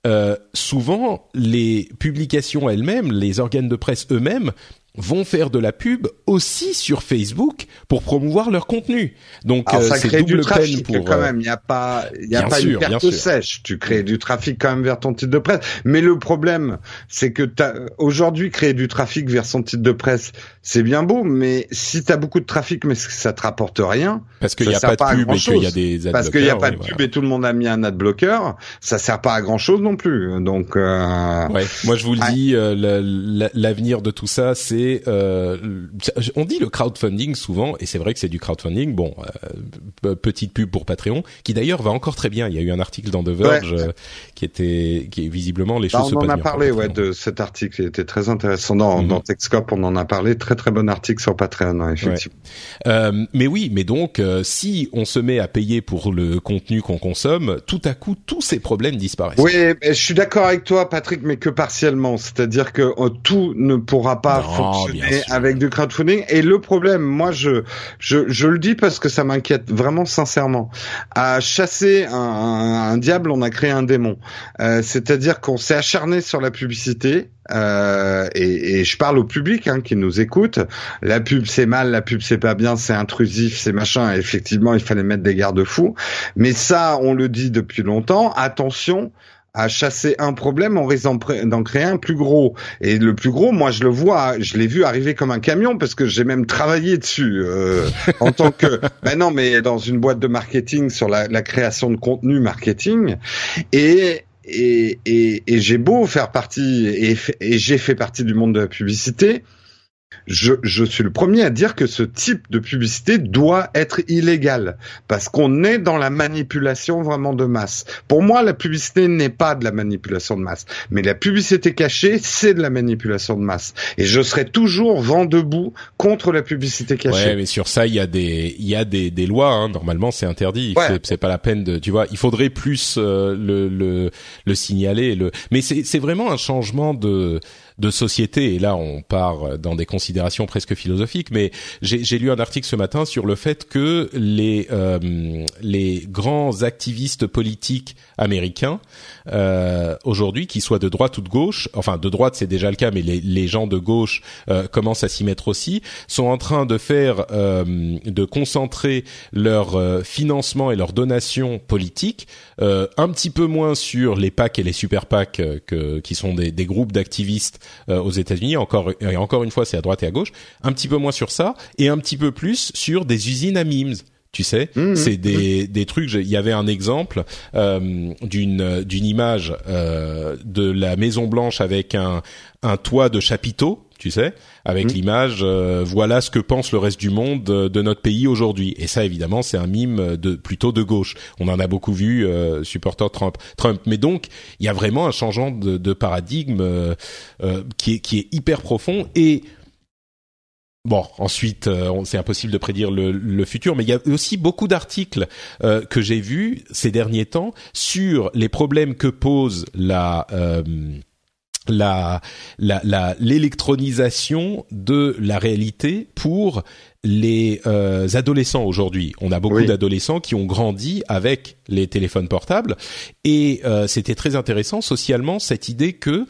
euh, souvent les publications elles-mêmes, les organes de presse eux-mêmes vont faire de la pub aussi sur Facebook pour promouvoir leur contenu. Donc Alors, euh, ça c'est crée du double trafic peine pour quand euh, même. Il n'y a pas, il y a pas sûr, une perte sèche. Tu crées du trafic quand même vers ton titre de presse. Mais le problème, c'est que t'as- aujourd'hui créer du trafic vers son titre de presse, c'est bien beau, mais si tu as beaucoup de trafic mais ça te rapporte rien, parce qu'il n'y a pas de pub et qu'il y a grand-chose. des parce qu'il n'y a pas de voilà. pub et tout le monde a mis un ad bloqueur, ça sert pas à grand chose non plus. Donc euh, Ouais, moi je vous le Ouais. dis, euh, la- la- l'avenir de tout ça, c'est, euh, on dit le crowdfunding souvent, et c'est vrai que c'est du crowdfunding. Bon, euh, petite pub pour Patreon, qui d'ailleurs va encore très bien. Il y a eu un article dans The Verge euh, qui était, qui est visiblement les bah, choses se on en a parlé ouais de cet article, il était très intéressant dans, Mhm. dans Techscope, on en a parlé, très très bon article sur Patreon, effectivement. Euh, mais oui, mais donc euh, si on se met à payer pour le contenu qu'on consomme, tout à coup tous ces problèmes disparaissent. Oui, je suis d'accord avec toi, Patrick, mais que partiellement. C'est-à-dire que euh, tout ne pourra pas Non, fonctionner avec du crowdfunding. Et le problème, moi, je, je, je le dis parce que ça m'inquiète vraiment sincèrement. À chasser un, un- un diable, on a créé un démon. Euh, C'est-à-dire qu'on s'est acharné sur la publicité. euh, et, et je parle au public hein, qui nous écoute. La pub c'est mal, la pub c'est pas bien, c'est intrusif, c'est machin. Effectivement, il fallait mettre des garde-fous. Mais ça, on le dit depuis longtemps. Attention à chasser un problème, on risque d'en créer un plus gros. Et le plus gros, moi, je le vois, je l'ai vu arriver comme un camion parce que j'ai même travaillé dessus euh, en tant que. Ben non, mais dans une boîte de marketing sur la, la création de contenu marketing et et, et, et j'ai beau faire partie et j'ai fait partie du monde de la publicité. Je, je suis le premier à dire que ce type de publicité doit être illégal parce qu'on est dans la manipulation vraiment de masse. Pour moi, la publicité n'est pas de la manipulation de masse, mais la publicité cachée, c'est de la manipulation de masse. Et je serai toujours vent debout contre la publicité cachée. Ouais, mais sur ça, il y a des, il y a des, des lois. Hein. Normalement, c'est interdit. Ouais. C'est, pas la peine de, tu vois. Il faudrait plus euh, le, le, le signaler. Le, mais c'est, c'est vraiment un changement de, de société. Et là, on part dans des considérations presque philosophiques. Mais j'ai, lu un article ce matin sur le fait que les, euh, les grands activistes politiques américains euh, aujourd'hui, qu'ils soient de droite ou de gauche, enfin de droite c'est déjà le cas, mais les, les gens de gauche euh, commencent à s'y mettre aussi, sont en train de faire, euh, de concentrer leur euh, financement et leurs donations politiques euh, un petit peu moins sur les PAC et les super PAC euh, que, qui sont des, des groupes d'activistes aux États-Unis. Encore et encore une fois, c'est à droite et à gauche. Un petit peu moins sur ça et un petit peu plus sur des usines à memes. Tu sais, Mhm. c'est des des trucs. Il y avait un exemple euh, d'une d'une image euh, de la Maison Blanche avec un un toit de chapiteau. tu sais, avec l'image voilà ce que pense le reste du monde de, notre pays aujourd'hui. Et ça, évidemment, c'est un mime de plutôt de gauche. On en a beaucoup vu euh, supporter Trump. Trump. Mais donc, il y a vraiment un changement de, de paradigme qui est qui est hyper profond et Bon, ensuite, euh, c'est impossible de prédire le, le, futur, mais il y a aussi beaucoup d'articles euh, que j'ai vus ces derniers temps sur les problèmes que pose la euh, la l'électronisation de la réalité pour les adolescents aujourd'hui. On a beaucoup d'adolescents qui ont grandi avec les téléphones portables et c'était très intéressant socialement cette idée que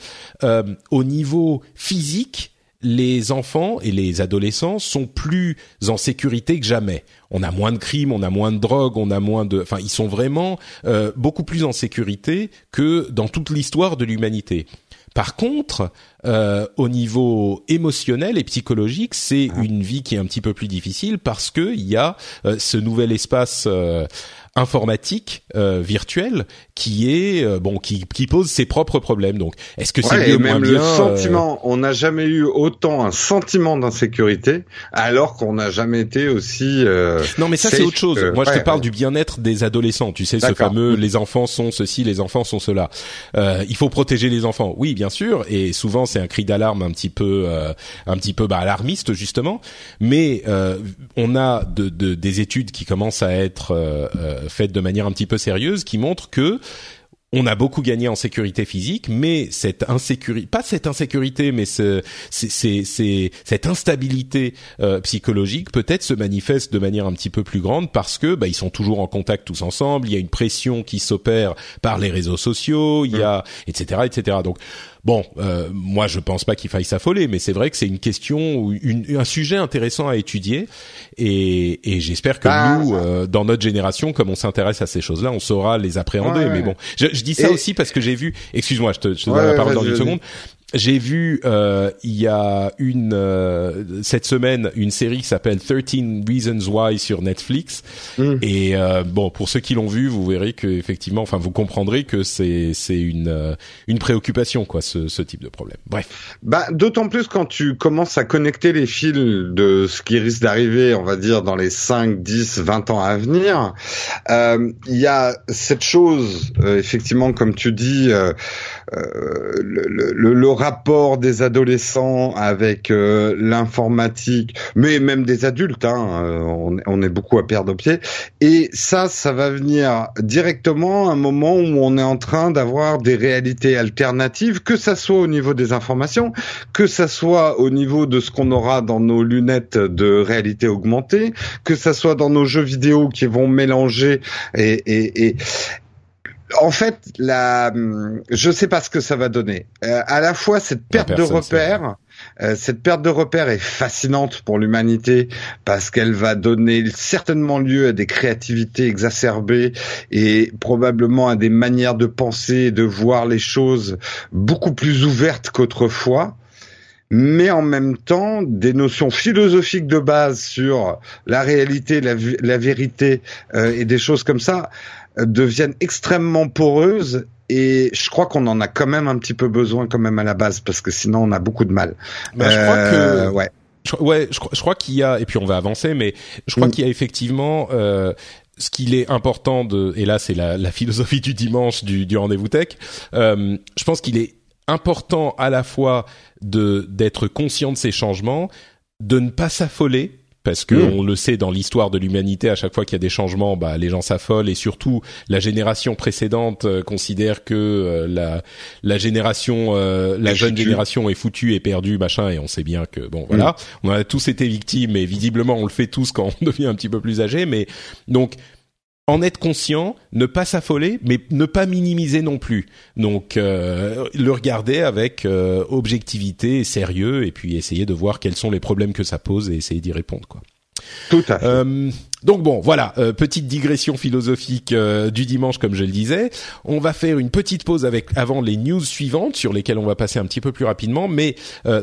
au niveau physique les enfants et les adolescents sont plus en sécurité que jamais. On a moins de crimes, on a moins de drogue, on a moins de, enfin, ils sont vraiment euh, beaucoup plus en sécurité que dans toute l'histoire de l'humanité. Par contre, euh, au niveau émotionnel et psychologique, c'est ah. une vie qui est un petit peu plus difficile parce que il y a euh, ce nouvel espace informatique euh, virtuelle qui est euh, bon qui, qui pose ses propres problèmes. Donc, est-ce que c'est mieux même le euh, sentiment, on n'a jamais eu autant un sentiment d'insécurité alors qu'on n'a jamais été aussi. Euh, non, mais ça c'est autre chose. Moi, je te parle du bien-être des adolescents. Tu sais, ce fameux les enfants sont ceci, les enfants sont cela. il faut protéger les enfants. Oui, bien sûr, et souvent c'est un cri d'alarme un petit peu un petit peu bah, alarmiste justement. Mais on a de, de, des études qui commencent à être faite de manière un petit peu sérieuse qui montre que on a beaucoup gagné en sécurité physique, mais cette insécurité, pas cette insécurité, mais ce, c'est, cette instabilité euh, psychologique peut-être se manifeste de manière un petit peu plus grande parce que bah, ils sont toujours en contact tous ensemble. Il y a une pression qui s'opère par les réseaux sociaux, il y a etc. etc. Donc Bon, euh, moi je pense pas qu'il faille s'affoler, mais c'est vrai que c'est une question ou un sujet intéressant à étudier, et, et j'espère que bah, nous, euh, dans notre génération, comme on s'intéresse à ces choses-là, on saura les appréhender. mais bon, je, je dis ça aussi parce que j'ai vu. Excuse-moi, je te, je te donne la parole dans une seconde j'ai vu euh, il y a une euh, cette semaine une série qui s'appelle 13 Reasons Why sur Netflix. Mm. et euh, bon pour ceux qui l'ont vu vous verrez que effectivement enfin vous comprendrez que c'est c'est une euh, une préoccupation quoi ce, ce type de problème. Bref. Bah d'autant plus quand tu commences à connecter les fils de ce qui risque d'arriver on va dire dans les 5 10 20 ans à venir il y a cette chose effectivement comme tu dis le, le, le rapport des adolescents avec euh, l'informatique, mais même des adultes, hein, euh, on, est beaucoup à perdre au pied. Et ça, ça va venir directement à un moment où on est en train d'avoir des réalités alternatives, que ça soit au niveau des informations, que ça soit au niveau de ce qu'on aura dans nos lunettes de réalité augmentée, que ça soit dans nos jeux vidéo qui vont mélanger et, et, et en fait, la, je sais pas ce que ça va donner. Euh, à la fois cette perte de repères, euh, cette perte de repères est fascinante pour l'humanité parce qu'elle va donner certainement lieu à des créativités exacerbées et probablement à des manières de penser et de voir les choses beaucoup plus ouvertes qu'autrefois mais en même temps des notions philosophiques de base sur la réalité, la, la vérité euh, et des choses comme ça deviennent extrêmement poreuses et je crois qu'on en a quand même un petit peu besoin quand même à la base parce que sinon on a beaucoup de mal. Bah, je crois que euh, ouais. Je, ouais, je, crois qu'il y a et puis on va avancer, mais je crois mm. qu'il y a effectivement euh, ce qu'il est important de et là c'est la, la, philosophie du dimanche du, du rendez-vous tech. Euh, je pense qu'il est important à la fois de d'être conscient de ces changements, de ne pas s'affoler parce que mm. on le sait dans l'histoire de l'humanité, à chaque fois qu'il y a des changements, bah, les gens s'affolent et surtout la génération précédente euh, considère que euh, la la génération, euh, la jeune génération est foutue et perdue, machin, et on sait bien que bon voilà, mm. on a tous été victimes et visiblement on le fait tous quand on devient un petit peu plus âgé, mais donc en être conscient, ne pas s'affoler, mais ne pas minimiser non plus. Donc euh, le regarder avec euh, objectivité et sérieux, et puis essayer de voir quels sont les problèmes que ça pose et essayer d'y répondre. Quoi. Tout à fait. Euh, donc bon, voilà, petite digression philosophique du dimanche, comme je le disais. On va faire une petite pause avec avant les news suivantes sur lesquelles on va passer un petit peu plus rapidement. Mais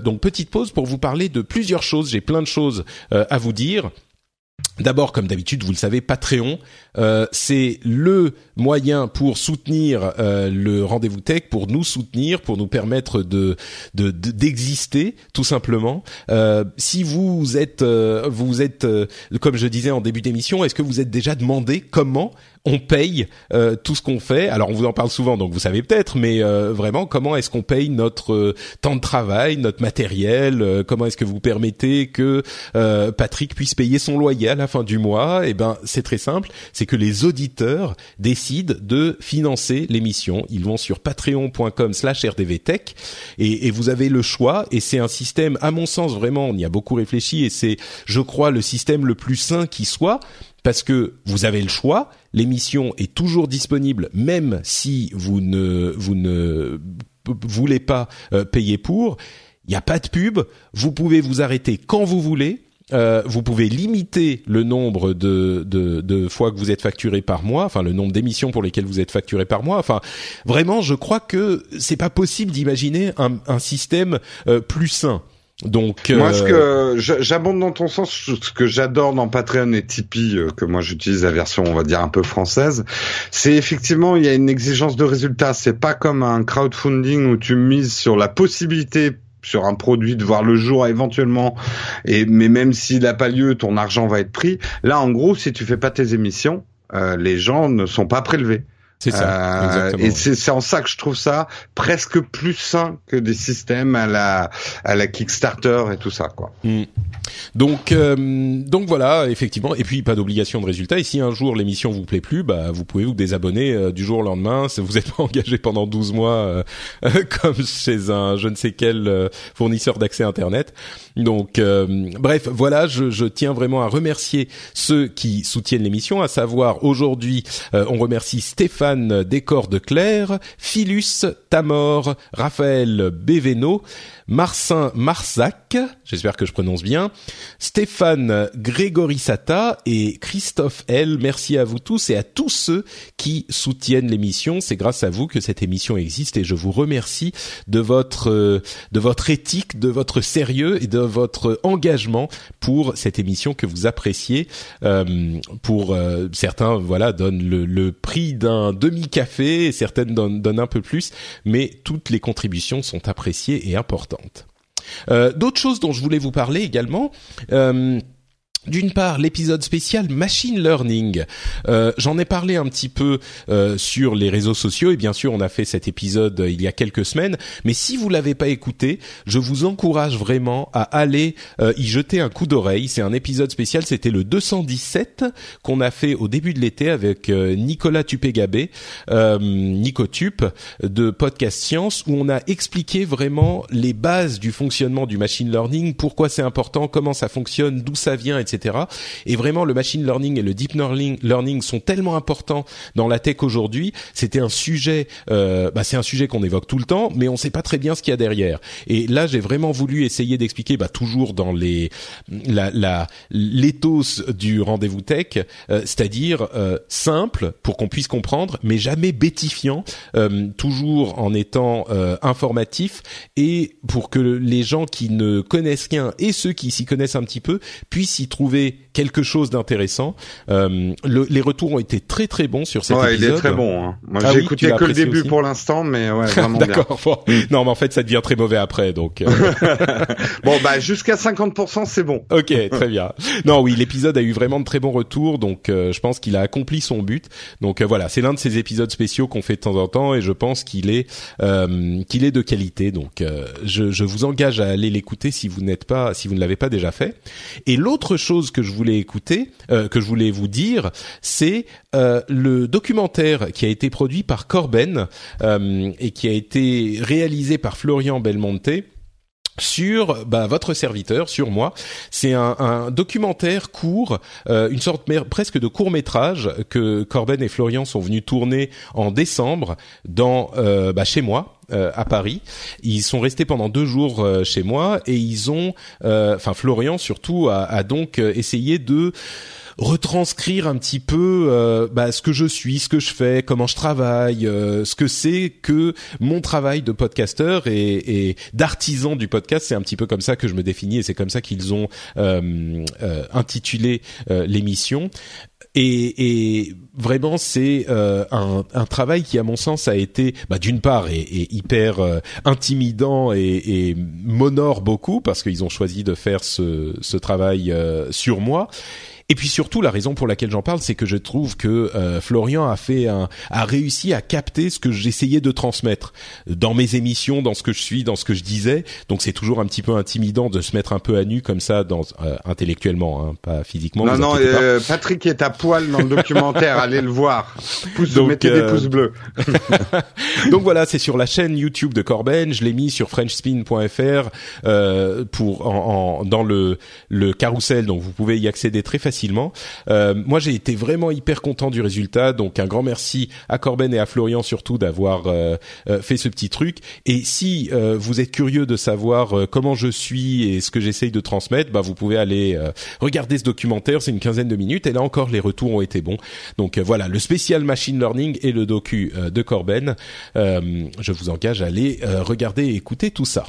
donc petite pause pour vous parler de plusieurs choses. J'ai plein de choses à vous dire. D'abord, comme d'habitude, vous le savez, Patreon, euh, c'est le moyen pour soutenir euh, le rendez-vous tech, pour nous soutenir, pour nous permettre de d'exister, tout simplement. Euh, si vous êtes, vous êtes, comme je disais en début d'émission, est-ce que vous êtes déjà demandé comment on paye euh, tout ce qu'on fait. Alors on vous en parle souvent, donc vous savez peut-être, mais euh, vraiment comment est-ce qu'on paye notre euh, temps de travail, notre matériel Comment est-ce que vous permettez que Patrick puisse payer son loyer à la fin du mois? Eh ben c'est très simple, c'est que les auditeurs décident de financer l'émission. Ils vont sur patreon.com/rdvtech et, et vous avez le choix. Et c'est un système, à mon sens vraiment, on y a beaucoup réfléchi et c'est, je crois, le système le plus sain qui soit parce que vous avez le choix. L'émission est toujours disponible, même si vous ne vous ne voulez pas euh, payer pour. Il n'y a pas de pub. Vous pouvez vous arrêter quand vous voulez. Euh, vous pouvez limiter le nombre de, de, fois que vous êtes facturé par mois, enfin le nombre d'émissions pour lesquelles vous êtes facturé par mois. Enfin, vraiment, je crois que c'est pas possible d'imaginer un, un système euh, plus sain. Donc moi, ce euh, que j'abonde dans ton sens, ce que j'adore dans Patreon et Tipeee, euh, que moi j'utilise la version, on va dire un peu française, c'est effectivement il y a une exigence de résultat. C'est pas comme un crowdfunding où tu mises sur la possibilité sur un produit de voir le jour éventuellement et mais même s'il n'a pas lieu ton argent va être pris là en gros si tu fais pas tes émissions euh, les gens ne sont pas prélevés c'est ça. Euh, et c'est en ça que je trouve ça presque plus sain que des systèmes à la à la Kickstarter et tout ça quoi. Hmm. Donc euh, donc voilà effectivement. Et puis pas d'obligation de résultat. Et si un jour l'émission vous plaît plus bah vous pouvez vous désabonner euh, du jour au lendemain. Vous n'êtes pas engagé pendant 12 mois comme chez un je ne sais quel fournisseur d'accès internet. Donc bref voilà je, je tiens vraiment à remercier ceux qui soutiennent l'émission à savoir aujourd'hui on remercie Stéphane Décor de Claire, Philus Tamor, Raphaël Béveno, Marcin Marzac, j'espère que je prononce bien, Stéphane Grégorissata et Christophe L. Merci à vous tous et à tous ceux qui soutiennent l'émission. C'est grâce à vous que cette émission existe et je vous remercie de votre de votre éthique, de votre sérieux et de votre engagement pour cette émission que vous appréciez. Euh, pour euh, certains, voilà, donnent le, prix d'un demi café, et certaines donnent un peu plus, mais toutes les contributions sont appréciées et importantes. Euh, d'autres choses dont je voulais vous parler également. Euh, d'une part, l'épisode spécial machine learning. Euh, J'en ai parlé un petit peu euh, sur les réseaux sociaux et bien sûr, on a fait cet épisode euh, il y a quelques semaines. Mais si vous l'avez pas écouté, je vous encourage vraiment à aller y jeter un coup d'oreille. C'est un épisode spécial. C'était le 217 qu'on a fait au début de l'été avec Nicolas Tupégabé, euh, Nicotup de Podcast Science, où on a expliqué vraiment les bases du fonctionnement du machine learning, pourquoi c'est important, comment ça fonctionne, d'où ça vient. Et vraiment, le machine learning et le deep learning, sont tellement importants dans la tech aujourd'hui. C'était un sujet, euh, bah, c'est un sujet qu'on évoque tout le temps, mais on ne sait pas très bien ce qu'il y a derrière. Et là, j'ai vraiment voulu essayer d'expliquer, bah, toujours dans les la, la l'éthos du rendez-vous tech, euh, c'est-à-dire euh, simple pour qu'on puisse comprendre, mais jamais bétifiant, euh, toujours en étant euh, informatif et pour que les gens qui ne connaissent rien et ceux qui s'y connaissent un petit peu puissent y trouver trouver quelque chose d'intéressant. Euh, les retours ont été très très bons sur cet ouais, épisode. il est très bon. Hein. Moi, ah j'ai écouté que le début pour l'instant, mais ouais, vraiment D'accord. non, mais en fait, ça devient très mauvais après, donc. Euh. bon, bah jusqu'à 50%, c'est bon. Ok, très bien. Non, oui, l'épisode a eu vraiment de très bons retours, donc euh, je pense qu'il a accompli son but. Donc euh, voilà, c'est l'un de ces épisodes spéciaux qu'on fait de temps en temps, et je pense qu'il est qu'il est de qualité. Donc je, je vous engage à aller l'écouter si vous n'êtes pas, si vous ne l'avez pas déjà fait. Et l'autre chose que je voulais écouter, euh, que je voulais vous dire, c'est euh, le documentaire qui a été produit par Corben euh, et qui a été réalisé par Florian Belmonte sur bah, votre serviteur, sur moi. C'est un, documentaire court, une sorte presque de court métrage que Corben et Florian sont venus tourner en décembre dans bah, chez moi à Paris. Ils sont restés pendant deux jours chez moi et ils ont, enfin Florian surtout, a, a donc essayé de retranscrire un petit peu euh, bah, ce que je suis, ce que je fais, comment je travaille, euh, ce que c'est que mon travail de podcasteur et, et d'artisan du podcast. C'est un petit peu comme ça que je me définis et c'est comme ça qu'ils ont euh, intitulé l'émission. Et, et, vraiment, c'est un, un, travail qui, à mon sens, a été, bah, d'une part, hyper intimidant et, et m'honore beaucoup parce qu'ils ont choisi de faire ce, ce travail sur moi. Et puis surtout, la raison pour laquelle j'en parle, c'est que je trouve que euh, Florian a fait un, a réussi à capter ce que j'essayais de transmettre dans mes émissions, dans ce que je suis, dans ce que je disais. Donc c'est toujours un petit peu intimidant de se mettre un peu à nu comme ça, dans euh, intellectuellement, hein, pas physiquement. Non, non, euh, Patrick est à poil dans le documentaire. allez le voir. Pouce, Donc, mettez des pouces bleus. Donc voilà, c'est sur la chaîne YouTube de Corben. Je l'ai mis sur FrenchSpin.fr pour en, en, dans le le carrousel. Donc vous pouvez y accéder très facilement euh, moi, j'ai été vraiment hyper content du résultat. Donc, un grand merci à Corben et à Florian surtout d'avoir euh, euh, fait ce petit truc. Et si vous êtes curieux de savoir comment je suis et ce que j'essaye de transmettre, bah, vous pouvez aller regarder ce documentaire. C'est une quinzaine de minutes. Et là encore, les retours ont été bons. Donc voilà, le spécial machine learning et le docu de Corben. je vous engage à aller regarder et écouter tout ça.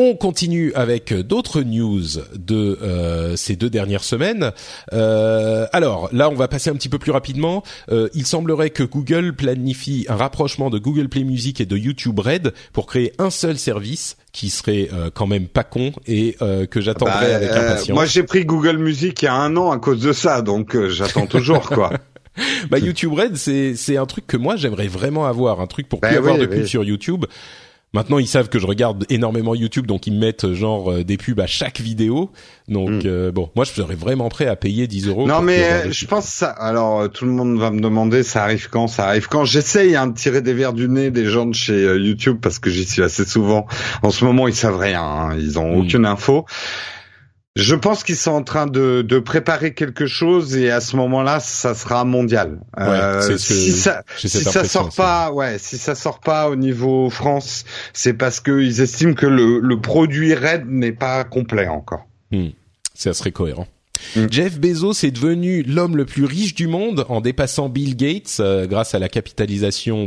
On continue avec d'autres news de euh, ces deux dernières semaines. Euh, alors là, on va passer un petit peu plus rapidement. Euh, il semblerait que Google planifie un rapprochement de Google Play Music et de YouTube Red pour créer un seul service qui serait quand même pas con et que j'attendrai bah, avec impatience. moi, j'ai pris Google Music il y a un an à cause de ça, donc j'attends toujours quoi. bah YouTube Red, c'est c'est un truc que moi j'aimerais vraiment avoir, un truc pour bah plus avoir de pubs sur YouTube. Maintenant, ils savent que je regarde énormément YouTube, donc ils me mettent euh, genre euh, des pubs à chaque vidéo. Donc hmm. euh, bon, moi je serais vraiment prêt à payer 10 euros. Non, mais je pense ça. Alors tout le monde va me demander, ça arrive quand Ça arrive quand? J'essaye hein, de tirer des verres du nez des gens de chez YouTube parce que j'y suis assez souvent. En ce moment, ils savent rien. Hein. Ils ont hmm. aucune info. Je pense qu'ils sont en train de, de, préparer quelque chose et à ce moment-là, ça sera mondial. Euh, si ça, si ça sort pas, ouais, si ça sort pas au niveau France, c'est parce qu'ils estiment que le, le produit Red n'est pas complet encore. Hmm. Ça serait cohérent. Hmm. Jeff Bezos est devenu l'homme le plus riche du monde en dépassant Bill Gates euh, grâce à la capitalisation.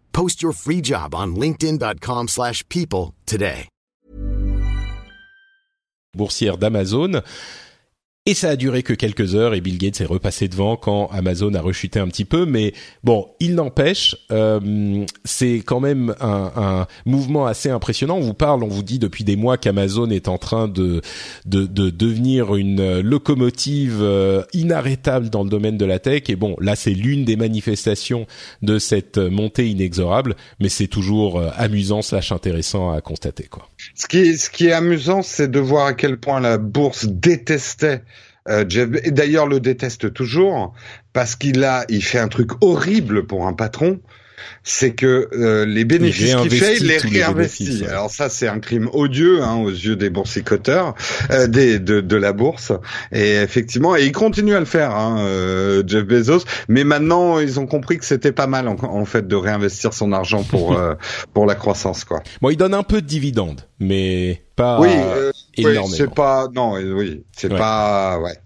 Post your free job on linkedin.com/people today. Boursière d'Amazon Et ça a duré que quelques heures et Bill Gates est repassé devant quand Amazon a rechuté un petit peu. Mais bon, il n'empêche, euh, c'est quand même un, mouvement assez impressionnant. On vous parle, on vous dit depuis des mois qu'Amazon est en train de, de, de, devenir une locomotive euh, inarrêtable dans le domaine de la tech. Et bon, là c'est l'une des manifestations de cette montée inexorable, mais c'est toujours euh, amusant slash intéressant à constater. quoi. Ce qui est, amusant, c'est de voir à quel point la bourse détestait euh, Jeff, et d'ailleurs le déteste toujours parce qu'il a, il fait un truc horrible pour un patron c'est que euh, les bénéfices qu'il fait, il les réinvestit. Alors ça, c'est un crime odieux hein, aux yeux des boursicoteurs, euh, des, de, de, la bourse. Et effectivement, et il continue à le faire, hein, euh, Jeff Bezos. Mais maintenant, ils ont compris que c'était pas mal en, fait de réinvestir son argent pour euh, pour la croissance, quoi. Bon, il donne un peu de dividendes, mais pas oui, énormément. Oui, c'est pas non, oui, c'est pas ouais.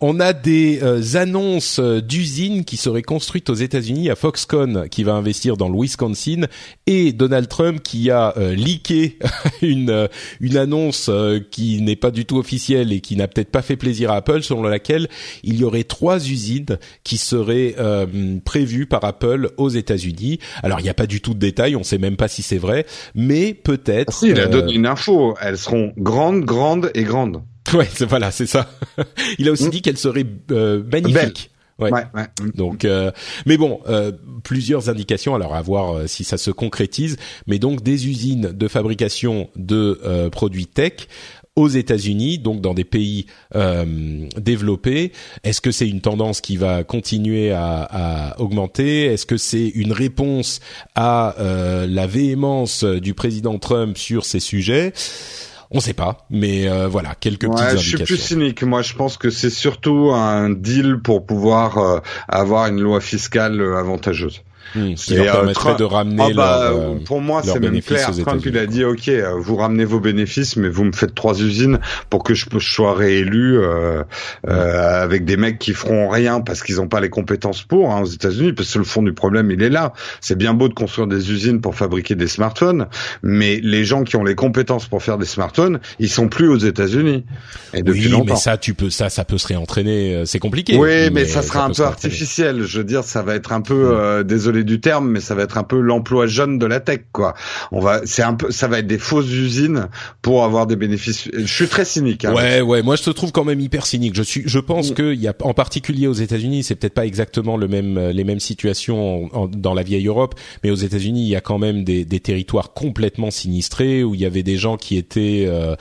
On a des euh, annonces euh, d'usines qui seraient construites aux États-Unis à Foxconn, qui va investir dans le Wisconsin, et Donald Trump qui a euh, leaké une une annonce qui n'est pas du tout officielle et qui n'a peut-être pas fait plaisir à Apple, selon laquelle il y aurait trois usines qui seraient prévues par Apple aux États-Unis. Alors il n'y a pas du tout de détails, on sait même pas si c'est vrai, mais peut-être. Ah si, il a donné une info. Elles seront grandes, grandes et grandes. Ouais, c'est, voilà, c'est ça. il a aussi mm. dit qu'elle serait euh, magnifique. Ouais. ouais, Donc, euh, mais bon, euh, plusieurs indications. Alors, à voir euh, si ça se concrétise. Mais donc, des usines de fabrication de euh, produits tech aux États-Unis, donc dans des pays développés. Est-ce que c'est une tendance qui va continuer à, à augmenter? Est-ce que c'est une réponse à la véhémence du président Trump sur ces sujets? On sait pas, mais euh, voilà quelques petites indications. Je suis plus cynique. Moi, je pense que c'est surtout un deal pour pouvoir euh, avoir une loi fiscale euh, avantageuse. Ce qui leur permettrait de ramener ah bah, euh, pour moi c'est même clair. Trump il a dit ok euh, vous ramenez vos bénéfices mais vous me faites trois usines pour que je, sois réélu euh, euh, avec des mecs qui feront rien parce qu'ils n'ont pas les compétences pour hein, aux États-Unis parce que le fond du problème il est là. C'est bien beau de construire des usines pour fabriquer des smartphones mais les gens qui ont les compétences pour faire des smartphones ils sont plus aux États-Unis. Et depuis oui, longtemps. mais ça tu peux ça ça peut se réentraîner c'est compliqué. Oui mais, ça sera un peu artificiel. Je veux dire ça va être un peu désolé du terme, mais ça va être un peu l'emploi jeune de la tech, quoi. On va, c'est un peu, ça va être des fausses usines pour avoir des bénéfices. Je suis très cynique. Hein, ouais, ouais. Moi, je te trouve quand même hyper cynique. Je suis, je pense mm. que il y a, en particulier aux États-Unis, c'est peut-être pas exactement le même, les mêmes situations dans la vieille Europe, mais aux États-Unis, il y a quand même des, des, territoires complètement sinistrés où il y avait des gens qui étaient euh,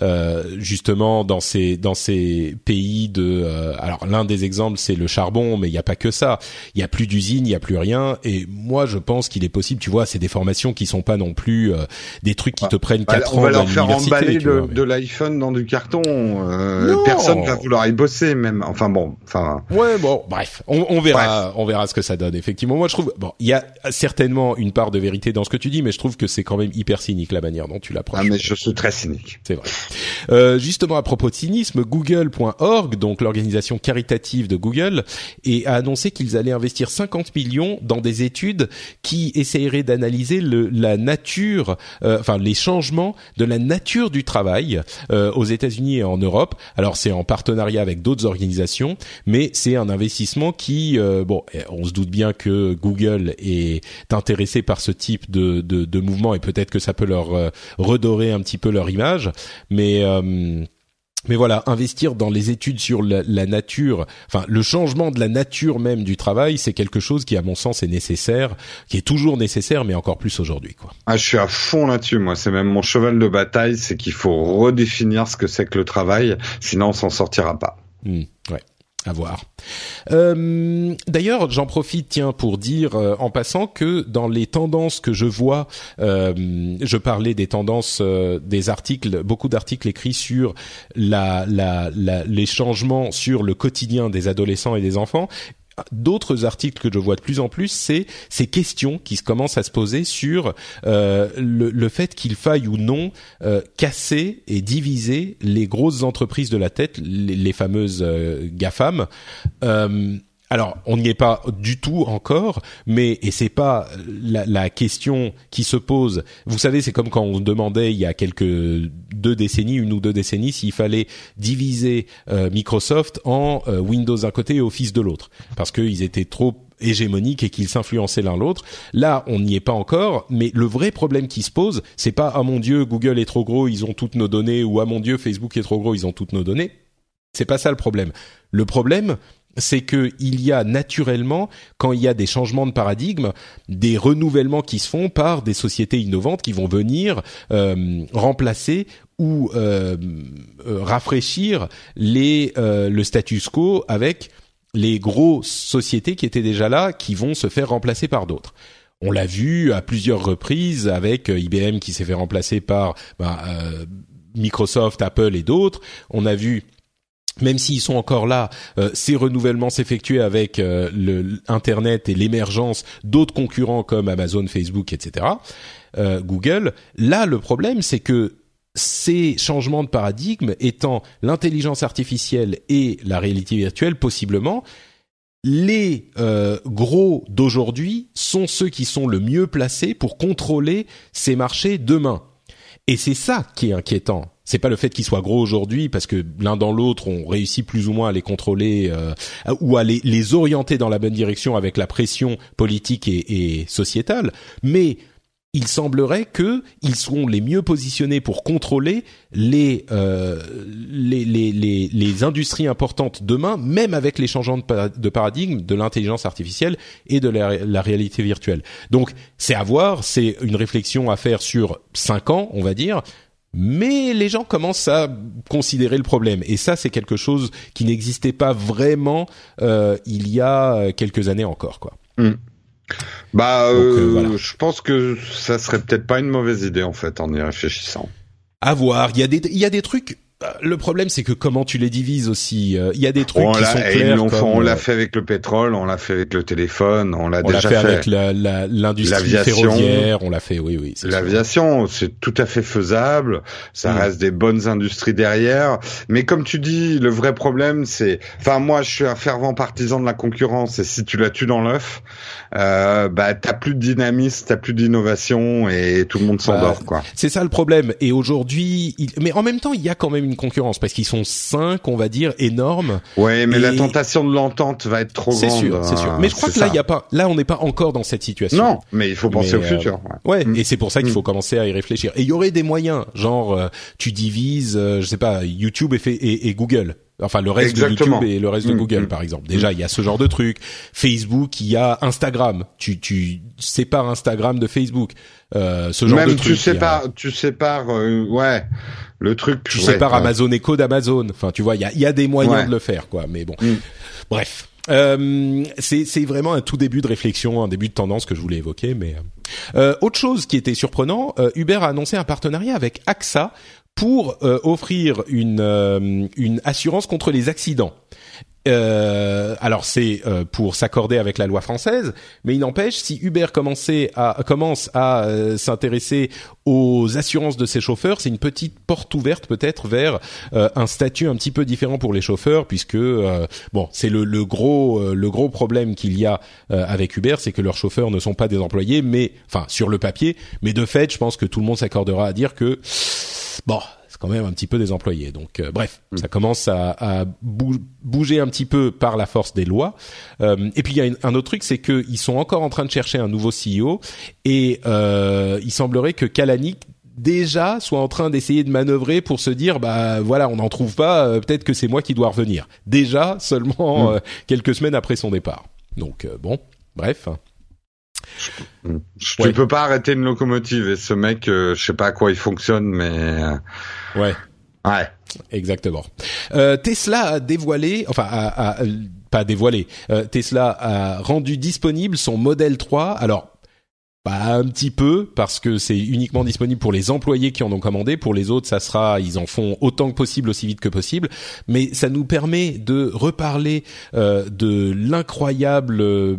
euh, justement dans ces dans ces pays de. Euh, alors, l'un des exemples, c'est le charbon, mais il n'y a pas que ça. Il y a plus d'usines, il y a plus rien et moi, je pense qu'il est possible, tu vois, c'est des formations qui sont pas non plus euh, des trucs qui te prennent quatre ans. On va leur faire emballer de, de l'iPhone dans du carton. Euh, personne va vouloir y bosser, même. Enfin bon, enfin. Ouais, bon, bref, on, on verra, on verra ce que ça donne. Effectivement, moi, je trouve, bon, il y a certainement une part de vérité dans ce que tu dis, mais je trouve que c'est quand même hyper cynique la manière dont tu l'approches. Ah, mais je suis très cynique. C'est vrai. Euh, justement, à propos de cynisme, Google.org, donc l'organisation caritative de Google, et a annoncé qu'ils allaient investir 50 millions dans des études qui essaieraient d'analyser la nature, euh, enfin les changements de la nature du travail euh, aux États-Unis et en Europe. Alors c'est en partenariat avec d'autres organisations, mais c'est un investissement qui, euh, bon, on se doute bien que Google est intéressé par ce type de, de, de mouvement et peut-être que ça peut leur redorer un petit peu leur image, mais mais voilà, investir dans les études sur la, nature, enfin le changement de la nature même du travail, c'est quelque chose qui, à mon sens, est nécessaire, qui est toujours nécessaire, mais encore plus aujourd'hui, quoi. Ah, je suis à fond là-dessus, moi. C'est même mon cheval de bataille, c'est qu'il faut redéfinir ce que c'est que le travail, sinon on s'en sortira pas. Mmh, ouais Euh, D'ailleurs, j'en profite, tiens, pour dire euh, en passant que dans les tendances que je vois, euh, je parlais des tendances, des articles, beaucoup d'articles écrits sur la, la, la, les changements sur le quotidien des adolescents et des enfants d'autres articles que je vois de plus en plus, c'est ces questions qui commencent à se poser sur euh, le, fait qu'il faille ou non euh, casser et diviser les grosses entreprises de la tête, les, fameuses euh, GAFAM. Alors, on n'y est pas du tout encore, mais et c'est pas la, la, question qui se pose. Vous savez, c'est comme quand on demandait il y a quelques deux décennies, une ou deux décennies, s'il fallait diviser euh, Microsoft en euh, Windows d'un côté et Office de l'autre, parce qu'ils étaient trop hégémoniques et qu'ils s'influençaient l'un l'autre. Là, on n'y est pas encore, mais le vrai problème qui se pose, c'est pas ah mon dieu, Google est trop gros, ils ont toutes nos données, ou ah mon dieu, Facebook est trop gros, ils ont toutes nos données. C'est pas ça le problème. Le problème, c'est que il y a naturellement, quand il y a des changements de paradigme, des renouvellements qui se font par des sociétés innovantes qui vont venir euh, remplacer ou euh, euh, rafraîchir les, le status quo avec les grosses sociétés qui étaient déjà là, qui vont se faire remplacer par d'autres. On l'a vu à plusieurs reprises avec IBM qui s'est fait remplacer par bah, Microsoft, Apple et d'autres. On a vu même s'ils sont encore là, euh, ces renouvellements s'effectuent avec euh, le et l'émergence d'autres concurrents comme Amazon, Facebook, etc., euh, Google. Là, le problème, c'est que ces changements de paradigme étant l'intelligence artificielle et la réalité virtuelle possiblement, les euh, gros d'aujourd'hui sont ceux qui sont le mieux placés pour contrôler ces marchés demain. Et c'est ça qui est inquiétant. C'est pas le fait qu'ils soient gros aujourd'hui parce que l'un dans l'autre on réussit plus ou moins à les contrôler euh, ou à les, les, orienter dans la bonne direction avec la pression politique et, et sociétale, mais il semblerait que ils seront les mieux positionnés pour contrôler les, euh, les, les, les, les, industries importantes demain, même avec les changements de, paradigme de l'intelligence artificielle et de la, la réalité virtuelle. Donc, c'est à voir, c'est une réflexion à faire sur cinq ans, on va dire. Mais les gens commencent à considérer le problème, et ça, c'est quelque chose qui n'existait pas vraiment euh, il y a quelques années encore, quoi. Mm. Bah, euh, euh je pense que ça serait peut-être pas une mauvaise idée en fait en y réfléchissant. À voir. Il y a des, il y a des trucs le problème, c'est que comment tu les divises aussi. Euh, il y a des trucs qui sont clairs. on l'a fait avec le pétrole, on l'a fait avec le téléphone, on l'a déjà fait, avec l'industrie ferroviaire, on l'a fait, oui, oui. L'aviation, c'est tout à fait faisable. Ça mm. reste des bonnes industries derrière. Mais comme tu dis, le vrai problème, c'est, enfin, moi, je suis un fervent partisan de la concurrence. Et si tu la tues dans l'œuf, euh, bah, t'as plus de dynamisme, t'as plus d'innovation, et tout le monde s'endort, bah, quoi. C'est ça le problème. Et aujourd'hui, mais en même temps, il y a quand même une concurrence parce qu'ils sont cinq, on va dire, énormes. Ouais, mais la tentation de l'entente va être trop grande. C'est sûr, c'est sûr. Mais je crois que là, il y a pas, là, on n'est pas encore dans cette situation. Non, mais il faut penser au futur. Ouais, mm. et c'est pour ça qu'il mm. faut commencer à y réfléchir. Et il y aurait des moyens, genre, euh, tu divises, euh, je sais pas, YouTube et, fait, et, Google. Enfin, le reste de YouTube et le reste de mm, Google, par exemple. Déjà, il y a ce genre de truc. Facebook, il y a Instagram. Tu, tu sépares Instagram de Facebook. Euh, ce genre Même de truc. tu sépares, tu sépares, euh, ouais le truc. Tu sais par Amazon Echo d'Amazon. Enfin, tu vois, il y a, y a des moyens de le faire, quoi. Mais bon, mm. bref. Euh, c'est vraiment un tout début de réflexion, un début de tendance que je voulais évoquer. Mais euh, autre chose qui était surprenant, euh, Uber a annoncé un partenariat avec AXA pour euh, offrir une, euh, une assurance contre les accidents. Euh, alors c'est euh, pour s'accorder avec la loi française, mais il n'empêche si Uber commençait à, commence à euh, s'intéresser aux assurances de ses chauffeurs, c'est une petite porte ouverte peut-être vers un statut un petit peu différent pour les chauffeurs, puisque bon c'est le, le, gros le gros problème qu'il y a avec Uber, c'est que leurs chauffeurs ne sont pas des employés, mais enfin sur le papier, mais de fait je pense que tout le monde s'accordera à dire que bon quand même un petit peu des employés. Donc euh, bref, mm. ça commence à, à, bouger un petit peu par la force des lois. Euh, et puis il y a un autre truc, c'est qu'ils sont encore en train de chercher un nouveau CEO et euh, il semblerait que Kalanick déjà soit en train d'essayer de manœuvrer pour se dire bah voilà on n'en trouve pas euh, peut-être que c'est moi qui dois revenir déjà seulement mm. quelques semaines après son départ donc bon bref tu peux pas arrêter une locomotive et ce mec, je sais pas à quoi il fonctionne, mais Ouais. Ouais. Exactement. Euh, Tesla a dévoilé, enfin, a, a, pas dévoilé. Euh, Tesla a rendu disponible son modèle 3. Alors, pas un petit peu parce que c'est uniquement disponible pour les employés qui en ont commandé. Pour les autres, ça sera, ils en font autant que possible, aussi vite que possible. Mais ça nous permet de reparler euh, de l'incroyable euh,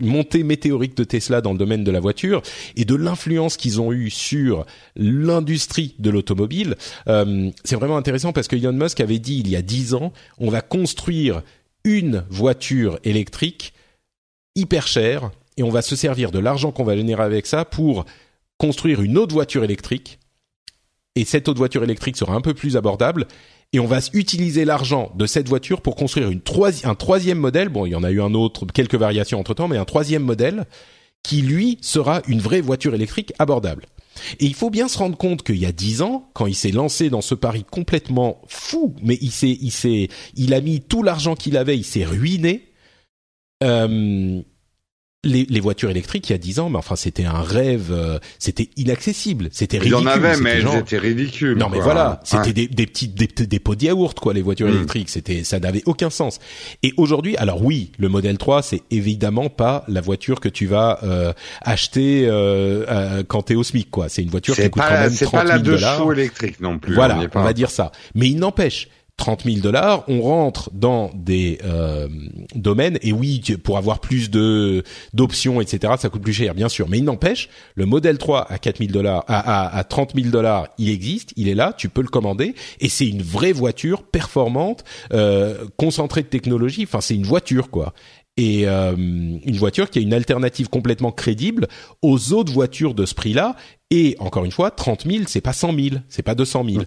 montée météorique de Tesla dans le domaine de la voiture et de l'influence qu'ils ont eu sur l'industrie de l'automobile. Euh, c'est vraiment intéressant parce que Elon Musk avait dit il y a dix ans, on va construire une voiture électrique hyper chère et on va se servir de l'argent qu'on va générer avec ça pour construire une autre voiture électrique. Et cette autre voiture électrique sera un peu plus abordable. Et on va utiliser l'argent de cette voiture pour construire une un troisième modèle. Bon, il y en a eu un autre, quelques variations entre temps, mais un troisième modèle qui lui sera une vraie voiture électrique abordable. Et il faut bien se rendre compte qu'il y a dix ans, quand il s'est lancé dans ce pari complètement fou, mais il s'est, il s'est, il a mis tout l'argent qu'il avait, il s'est ruiné. Euh, les, les, voitures électriques il y a 10 ans, mais enfin c'était un rêve, euh, c'était inaccessible, c'était ridicule. Il y en avait, mais elles étaient ridicules. Non mais voilà, c'était des, des petites des, des, pots de yaourt quoi, les voitures mm. électriques, c'était ça n'avait aucun sens. Et aujourd'hui, alors oui, le modèle 3, c'est évidemment pas la voiture que tu vas euh, acheter euh, euh quand t'es au SMIC quoi. C'est une voiture qui coûte quand même 30 000 dollars. C'est pas la deux chevaux électrique non plus. Voilà, on, on va dire ça. Mais il n'empêche 30 000 dollars, on rentre dans des euh, domaines et oui, pour avoir plus de d'options, etc., ça coûte plus cher, bien sûr. Mais il n'empêche, le modèle 3 à 4 000 dollars, à, à, à 30 000 dollars, il existe, il est là, tu peux le commander et c'est une vraie voiture performante, euh, concentrée de technologie. Enfin, c'est une voiture quoi et euh, une voiture qui a une alternative complètement crédible aux autres voitures de ce prix-là. Et encore une fois, 30 000, c'est pas 100 000, c'est pas 200 000.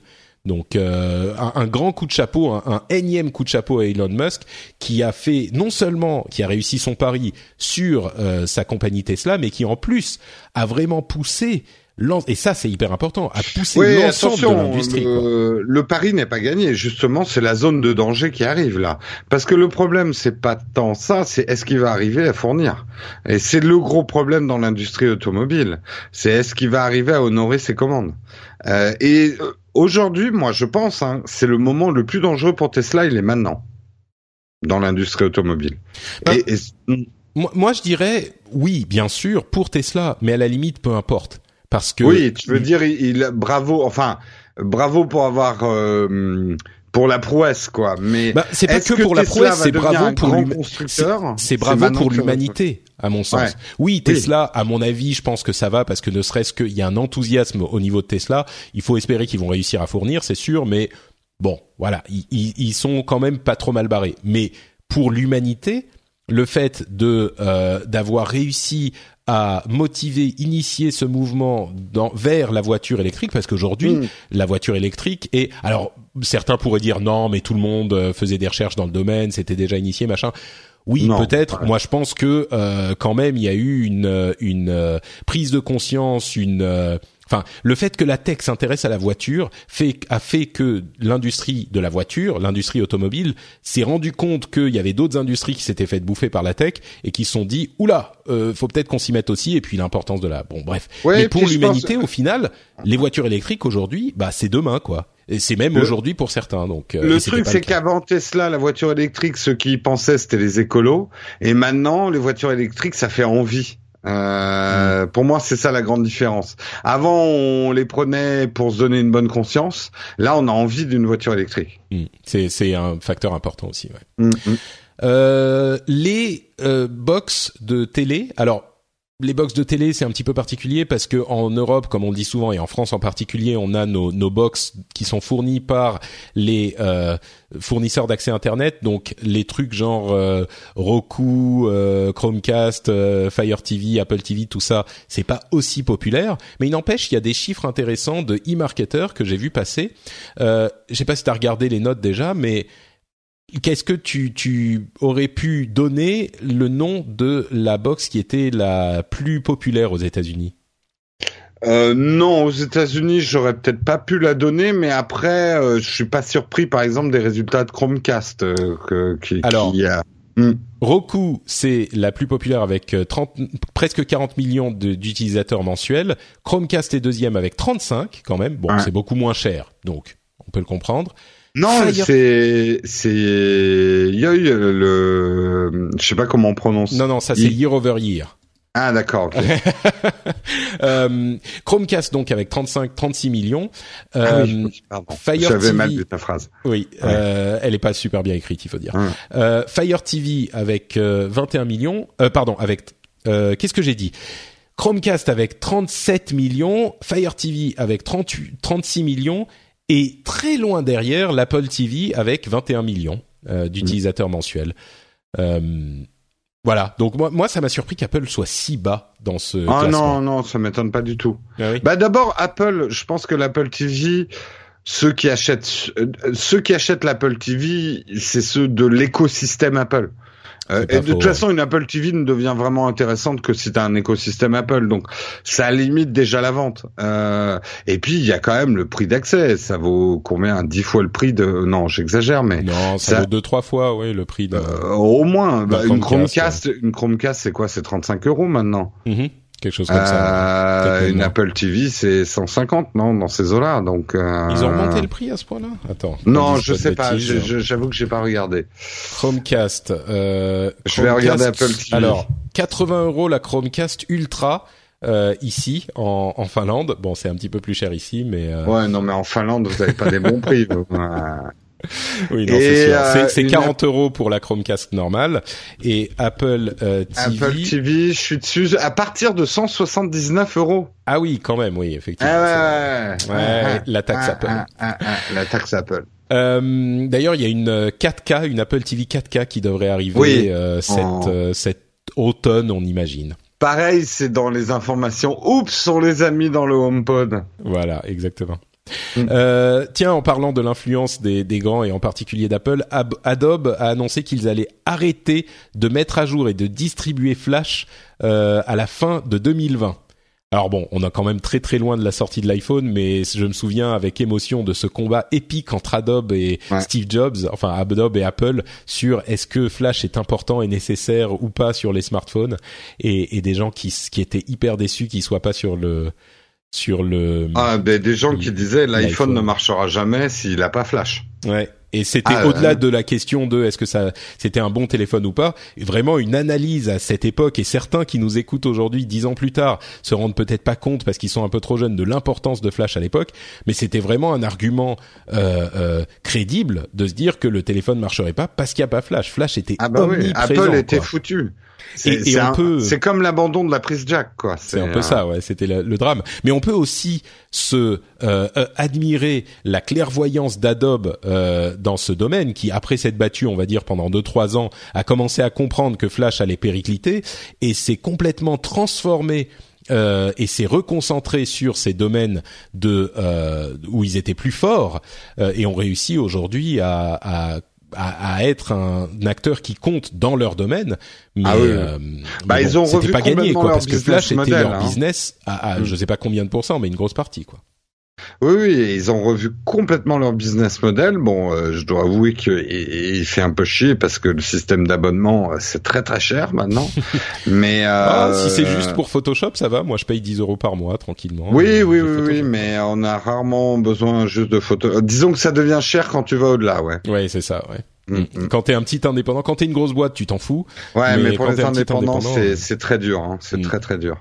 Donc euh, un, grand coup de chapeau, un, énième coup de chapeau à Elon Musk qui a fait non seulement qui a réussi son pari sur euh, sa compagnie Tesla, mais qui en plus a vraiment poussé et ça c'est hyper important, à pousser l'ensemble de l'industrie. Le, le, pari n'est pas gagné, justement, c'est la zone de danger qui arrive là. Parce que le problème c'est pas tant ça, c'est est-ce qu'il va arriver à fournir. Et c'est le gros problème dans l'industrie automobile, c'est est-ce qu'il va arriver à honorer ses commandes. Euh, et euh, aujourd'hui, moi je pense, hein, c'est le moment le plus dangereux pour Tesla, il est maintenant dans l'industrie automobile. Bah, et, moi, moi je dirais oui, bien sûr, pour Tesla, mais à la limite peu importe parce que oui, tu veux dire, il, bravo, enfin bravo pour avoir euh, pour la prouesse quoi. Mais bah, c'est pas que, pour la prouesse, c'est bravo pour C'est bravo pour l'humanité à mon sens. Oui, Tesla, à mon avis, je pense que ça va parce que ne serait-ce qu'il y a un enthousiasme au niveau de Tesla. Il faut espérer qu'ils vont réussir à fournir, c'est sûr, mais bon, voilà, ils, ils, sont quand même pas trop mal barrés. Mais pour l'humanité, le fait de euh, d'avoir réussi à motiver, initier ce mouvement dans, vers la voiture électrique parce qu'aujourd'hui mm. la voiture électrique est alors certains pourraient dire non mais tout le monde euh, faisait des recherches dans le domaine, c'était déjà initié machin. Oui, peut-être. Moi, je pense que euh, quand même, il y a eu une, une prise de conscience, une Enfin, le fait que la tech s'intéresse à la voiture fait, a fait que l'industrie de la voiture, l'industrie automobile, s'est rendu compte qu'il y avait d'autres industries qui s'étaient faites bouffer par la tech et qui se sont dit oula, euh, faut peut-être qu'on s'y mette aussi. Et puis l'importance de la, bon bref. Mais pour l'humanité, au final, les voitures électriques aujourd'hui, bah c'est demain quoi. Et c'est même aujourd'hui pour certains. Donc euh, le truc, c'est qu'avant Tesla, la voiture électrique, ceux qui pensaient c'était les écolos, et maintenant les voitures électriques, ça fait envie. Euh, Pour moi, c'est ça la grande différence. Avant, on les prenait pour se donner une bonne conscience. Là, on a envie d'une voiture électrique. Mm. C'est un facteur important aussi. Ouais. Mm, mm. Euh, les euh, box de télé. Alors, les box de télé, c'est un petit peu particulier parce que en Europe, comme on le dit souvent, et en France en particulier, on a nos, nos box qui sont fournis par les euh, fournisseurs d'accès Internet, donc les trucs genre euh, Roku, euh, Chromecast, euh, Fire TV, Apple TV, tout ça, c'est pas aussi populaire. Mais il n'empêche, il y a des chiffres intéressants de e-marketer que j'ai vu passer. Euh, je sais pas si tu as regardé les notes déjà, mais Qu'est-ce que tu, tu aurais pu donner le nom de la box qui était la plus populaire aux États-Unis? Euh, non, aux États-Unis, j'aurais peut-être pas pu la donner, mais après, euh, je suis pas surpris, par exemple, des résultats de Chromecast euh, que, qui, Alors, a. Hmm. Roku, c'est la plus populaire avec 30, presque 40 millions d'utilisateurs mensuels. Chromecast est deuxième avec 35 quand même. Bon, c'est beaucoup moins cher, donc on peut le comprendre. Non, c'est c'est a eu le je sais pas comment on prononce. Non non, ça c'est year over year. Ah d'accord. euh, Chromecast donc avec 35 36 millions. Euh, ah oui, pardon. Fire J'avais mal de ta phrase. Oui, euh, elle est pas super bien écrite, il faut dire. Euh, Fire TV avec 21 euh, millions. Euh, pardon, avec qu'est-ce que j'ai dit? Chromecast avec 37 millions, Fire TV avec 38, 36 millions et très loin derrière l'Apple TV avec 21 millions euh, d'utilisateurs mensuels. Euh, voilà. Donc moi, moi, ça m'a surpris qu'Apple soit si bas dans ce. Ah non, non, ça m'étonne pas du tout. Ah bah d'abord, Apple, je pense que l'Apple TV, ceux qui achètent, euh, ceux qui achètent l'Apple TV, c'est ceux de l'écosystème Apple. Euh, et de toute façon, une Apple TV ne devient vraiment intéressante que si tu as un écosystème Apple. Donc, ça limite déjà la vente. Euh, et puis, il y a quand même le prix d'accès. Ça vaut combien? Dix fois le prix de... Non, j'exagère, mais... Non, ça, vaut deux, trois fois, oui, le prix de... Euh, au moins. Bah, une Chromecast, une Chromecast, c'est quoi? C'est 35 euros maintenant. Mm-hmm quelque chose comme ça. Euh, une Apple TV, c'est 150, non, dans ces eaux-là. Donc euh... ils ont augmenté le prix à ce point-là? Attends. Non, je sais pas. J'avoue que j'ai pas regardé. Chromecast. Euh, je vais regarder Apple TV. Alors, 80 euros la Chromecast Ultra. Euh, ici en, en, Finlande. Bon, c'est un petit peu plus cher ici, mais euh... ouais, non, mais en Finlande, vous avez pas des bons prix. Oui, non, c'est sûr. C'est, c'est 40 euros pour la Chromecast normale et Apple TV. Apple TV, je suis dessus à partir de 179 euros. Ah oui, quand même, oui, effectivement. Ah ouais, ouais, la taxe ah, Apple. ah, la taxe Apple. Euh, D'ailleurs, il y a une 4K, une Apple TV 4K qui devrait arriver Oui. euh, cet, euh, cet automne, on imagine. Pareil, c'est dans les informations. Oups, on les a mis dans le HomePod. Voilà, exactement. Mm. Euh, tiens, en parlant de l'influence des, des grands et en particulier d'Apple, Ab- Adobe a annoncé qu'ils allaient arrêter de mettre à jour et de distribuer Flash euh, à la fin de 2020. Alors bon, on est quand même très très loin de la sortie de l'iPhone, mais je me souviens avec émotion de ce combat épique entre Adobe et Ouais. Steve Jobs, enfin Adobe et Apple, sur est-ce que Flash est important et nécessaire ou pas sur les smartphones, et, et des gens qui étaient hyper déçus qu'il soit pas sur le sur le Ah, ben, des gens qui disaient l'iPhone ne marchera jamais s'il a pas Flash. Ouais. Et c'était Ah, au-delà euh, de la question de est-ce que ça c'était un bon téléphone ou pas, vraiment une analyse à cette époque et certains qui nous écoutent aujourd'hui dix ans plus tard se rendent peut-être pas compte parce qu'ils sont un peu trop jeunes de l'importance de Flash à l'époque, mais c'était vraiment un argument euh, euh, crédible de se dire que le téléphone marcherait pas parce qu'il y a pas Flash. Flash était Ah bah oui. Apple était quoi. foutu. C'est peut- comme l'abandon de la prise jack, quoi. C'est un peu ça, ouais. C'était le, le drame. Mais on peut aussi se euh, euh, admirer la clairvoyance d'Adobe euh, dans ce domaine, qui après s'être battu, on va dire pendant deux trois ans, a commencé à comprendre que Flash allait péricliter et s'est complètement transformé. euh, et s'est reconcentré sur ces domaines de euh, où ils étaient plus forts euh, et ont réussi aujourd'hui à, à à, à être un, acteur qui compte dans leur domaine, mais, Ah oui, euh, Bah, mais ils ont revu pas gagné quoi, parce que Flash était leur hein. business à, à Mm. je sais pas combien de pourcents, mais une grosse partie quoi. Oui, oui, ils ont revu complètement leur business model. Bon, euh, je dois avouer que il, il fait un peu chier parce que le système d'abonnement euh, c'est très très cher maintenant. Mais Ah, euh, si c'est juste pour Photoshop, ça va. Moi, je paye 10 euros par mois tranquillement. Oui, Euh, oui, oui, oui, mais on a rarement besoin juste de photos. Euh, Disons que ça devient cher quand tu vas au-delà, ouais. Ouais, c'est ça. Ouais. Mm, mm. Quand t'es un petit indépendant, quand t'es une grosse boîte, tu t'en fous. Ouais, Mais mais, pour les indépendants, indépendant, c'est très dur, hein. c'est Mm. très très dur.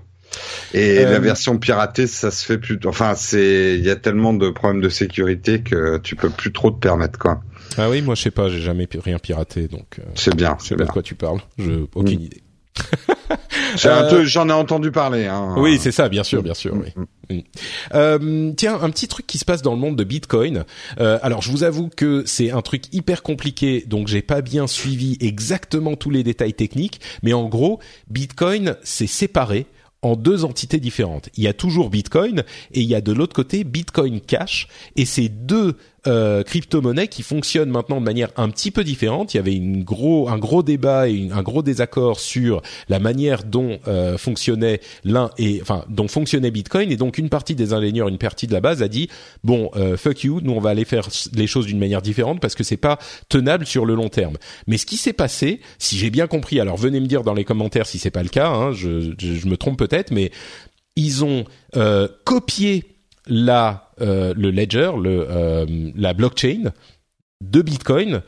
Et Euh, la version piratée, ça se fait plus. Enfin, c'est il y a tellement de problèmes de sécurité que tu peux plus trop te permettre, quoi. Ah oui, moi, je sais pas, j'ai jamais rien piraté, donc euh, C'est bien, je sais c'est pas bien. de quoi tu parles. Je aucune Mm. idée. C'est Euh, J'en ai entendu parler. Hein. Oui, c'est ça, bien sûr, bien sûr. Mm, oui. mm. Mm. Euh, tiens, un petit truc qui se passe dans le monde de Bitcoin. Euh, alors, je vous avoue que c'est un truc hyper compliqué, donc j'ai pas bien suivi exactement tous les détails techniques, mais en gros, Bitcoin s'est séparé en deux entités différentes. Il y a toujours Bitcoin et il y a de l'autre côté Bitcoin Cash et ces deux euh, crypto-monnaies qui fonctionnent maintenant de manière un petit peu différente. Il y avait une gros, un gros débat et un gros désaccord sur la manière dont euh, fonctionnait l'un et enfin dont fonctionnait Bitcoin et donc une partie des ingénieurs, une partie de la base a dit bon euh, fuck you, nous on va aller faire les choses d'une manière différente parce que c'est pas tenable sur le long terme. Mais ce qui s'est passé, si j'ai bien compris, alors venez me dire dans les commentaires si c'est pas le cas, hein, je, je, je me trompe peut-être, mais ils ont euh, copié la euh, le ledger, le euh, la blockchain de Bitcoin.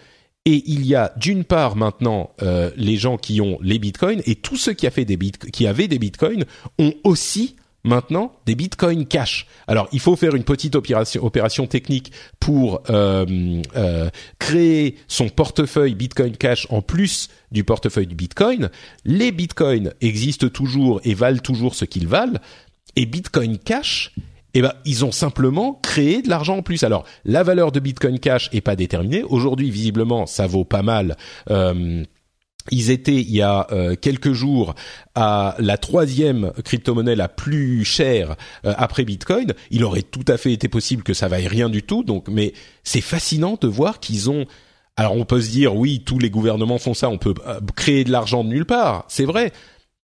Et il y a d'une part maintenant euh, les gens qui ont les bitcoins et tous ceux qui, a fait des qui avaient des bitcoins ont aussi maintenant des bitcoins cash. Alors il faut faire une petite opération, opération technique pour euh, euh, créer son portefeuille bitcoin cash en plus du portefeuille du bitcoin. Les bitcoins existent toujours et valent toujours ce qu'ils valent. Et bitcoin cash eh ben, ils ont simplement créé de l'argent en plus. Alors, la valeur de Bitcoin Cash est pas déterminée. Aujourd'hui, visiblement, ça vaut pas mal. Euh, ils étaient il y a euh, quelques jours à la troisième crypto-monnaie la plus chère euh, après Bitcoin. Il aurait tout à fait été possible que ça vaille rien du tout. Donc, mais c'est fascinant de voir qu'ils ont. Alors, on peut se dire oui, tous les gouvernements font ça. On peut euh, créer de l'argent de nulle part. C'est vrai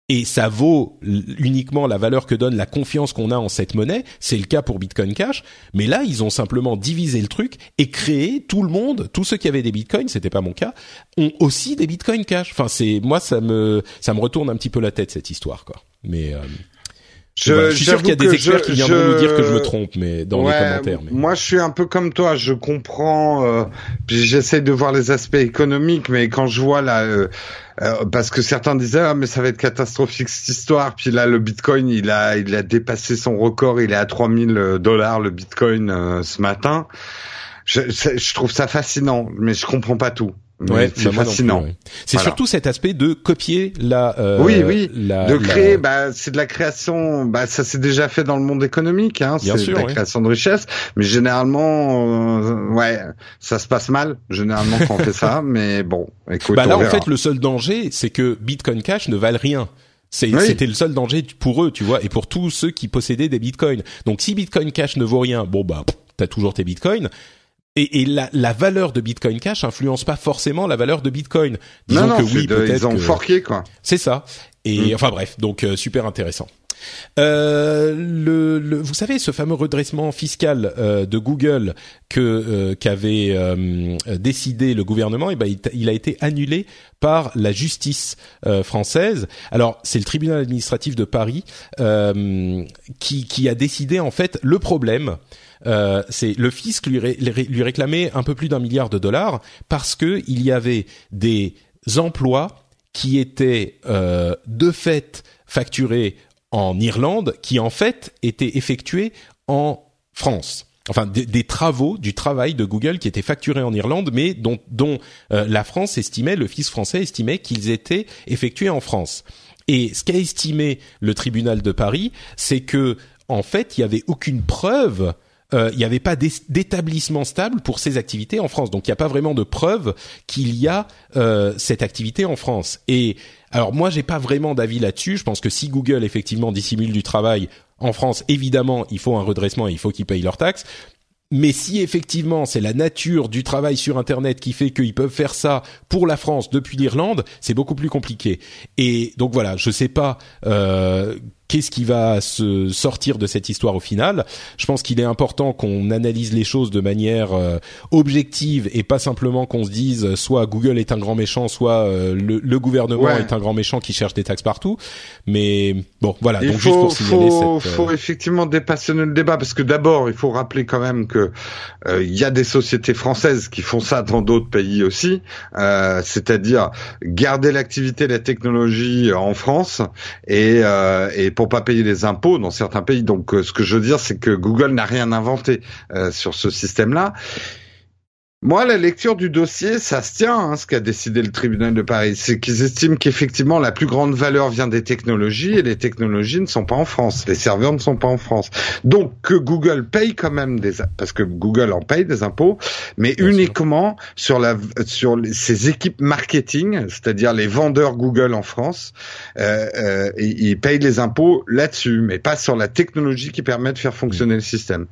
et ça vaut uniquement la valeur que donne la confiance qu'on a en cette monnaie. C'est le cas pour Bitcoin Cash. Mais là, ils ont simplement divisé le truc et créé tout le monde, tous ceux qui avaient des Bitcoins, c'était pas mon cas, ont aussi des Bitcoin Cash. Enfin, c'est moi, ça me ça me retourne un petit peu la tête cette histoire, quoi. Mais euh, Je, voilà. je suis sûr qu'il y a des experts je- qui viendront je- nous dire que je me trompe, mais dans Ouais, les commentaires. Mais... Moi, je suis un peu comme toi. Je comprends. Euh, j'essaie de voir les aspects économiques, mais quand je vois là, euh, euh, parce que certains disaient ah mais ça va être catastrophique cette histoire. Puis là, le Bitcoin, il a, il a dépassé son record. Il est à 3000 dollars le Bitcoin euh, ce matin. je, je trouve ça fascinant, mais je comprends pas tout. Ouais, c'est bah, fascinant. ouais. C'est Voilà. surtout cet aspect de copier la. euh, oui, oui. la- de la- créer, bah, c'est de la création. Bah, ça s'est déjà fait dans le monde économique. Hein, Bien c'est sûr, de la création de richesse. Mais généralement, euh, ouais, ça se passe mal. Généralement quand on fait ça. Mais bon, écoute, Bah là, on en fait, le seul danger, c'est que Bitcoin Cash ne valent rien. Oui. C'était le seul danger pour eux, tu vois, et pour tous ceux qui possédaient des bitcoins. Donc, si Bitcoin Cash ne vaut rien, bon bah, t'as toujours tes bitcoins. Et, et la, la valeur de Bitcoin Cash influence pas forcément la valeur de Bitcoin. Disons non, non, que oui, peut-être ils ont que- forqué quoi. c'est ça. Et Mm. enfin bref, donc euh, super intéressant. Euh, le, le- vous savez ce fameux redressement fiscal euh, de Google que euh, qu'avait euh, décidé le gouvernement, et ben il, il a été annulé par la justice euh, française. Alors c'est le tribunal administratif de Paris euh, qui qui a décidé en fait le problème. Euh, c'est le fisc lui, ré- lui réclamait un peu plus d'un milliard de dollars parce que il y avait des emplois qui étaient euh, de fait facturés en Irlande, qui en fait étaient effectués en France. Enfin, des, des travaux, du travail de Google qui étaient facturés en Irlande, mais dont, dont euh, la France estimait, le fisc français estimait qu'ils étaient effectués en France. Et ce qu'a estimé le tribunal de Paris, c'est que en fait, il y avait aucune preuve euh, il n'y avait pas d'é- d'établissement stable pour ces activités en France. Donc il n'y a pas vraiment de preuve qu'il y a euh, cette activité en France. Et alors moi j'ai pas vraiment d'avis là-dessus. Je pense que si Google effectivement dissimule du travail en France, évidemment il faut un redressement et il faut qu'ils payent leurs taxes. Mais si effectivement c'est la nature du travail sur Internet qui fait qu'ils peuvent faire ça pour la France depuis l'Irlande, c'est beaucoup plus compliqué. Et donc voilà, je sais pas euh, qu'est-ce qui va se sortir de cette histoire au final. Je pense qu'il est important qu'on analyse les choses de manière euh, objective et pas simplement qu'on se dise soit Google est un grand méchant, soit euh, le, le gouvernement Ouais. est un grand méchant qui cherche des taxes partout. Mais bon, voilà. Il donc juste faut, pour signaler faut, cette. euh, faut effectivement dépassionner le débat parce que d'abord, il faut rappeler quand même que euh, il y a des sociétés françaises qui font ça dans d'autres pays aussi, euh, c'est-à-dire garder l'activité, la technologie en France et, euh, et pour pas payer les impôts dans certains pays. Donc, euh, ce que je veux dire, c'est que Google n'a rien inventé euh, sur ce système-là. Moi, la lecture du dossier, ça se tient, hein, ce qu'a décidé le tribunal de Paris. C'est qu'ils estiment qu'effectivement, la plus grande valeur vient des technologies et les technologies ne sont pas en France. Les serveurs ne sont pas en France. Donc, que Google paye quand même des, parce que Google en paye des impôts, mais Bien sûr. uniquement sur la, sur les- ses équipes marketing, c'est-à-dire les vendeurs Google en France, euh, euh, ils ils payent les impôts là-dessus, mais pas sur la technologie qui permet de faire fonctionner le système.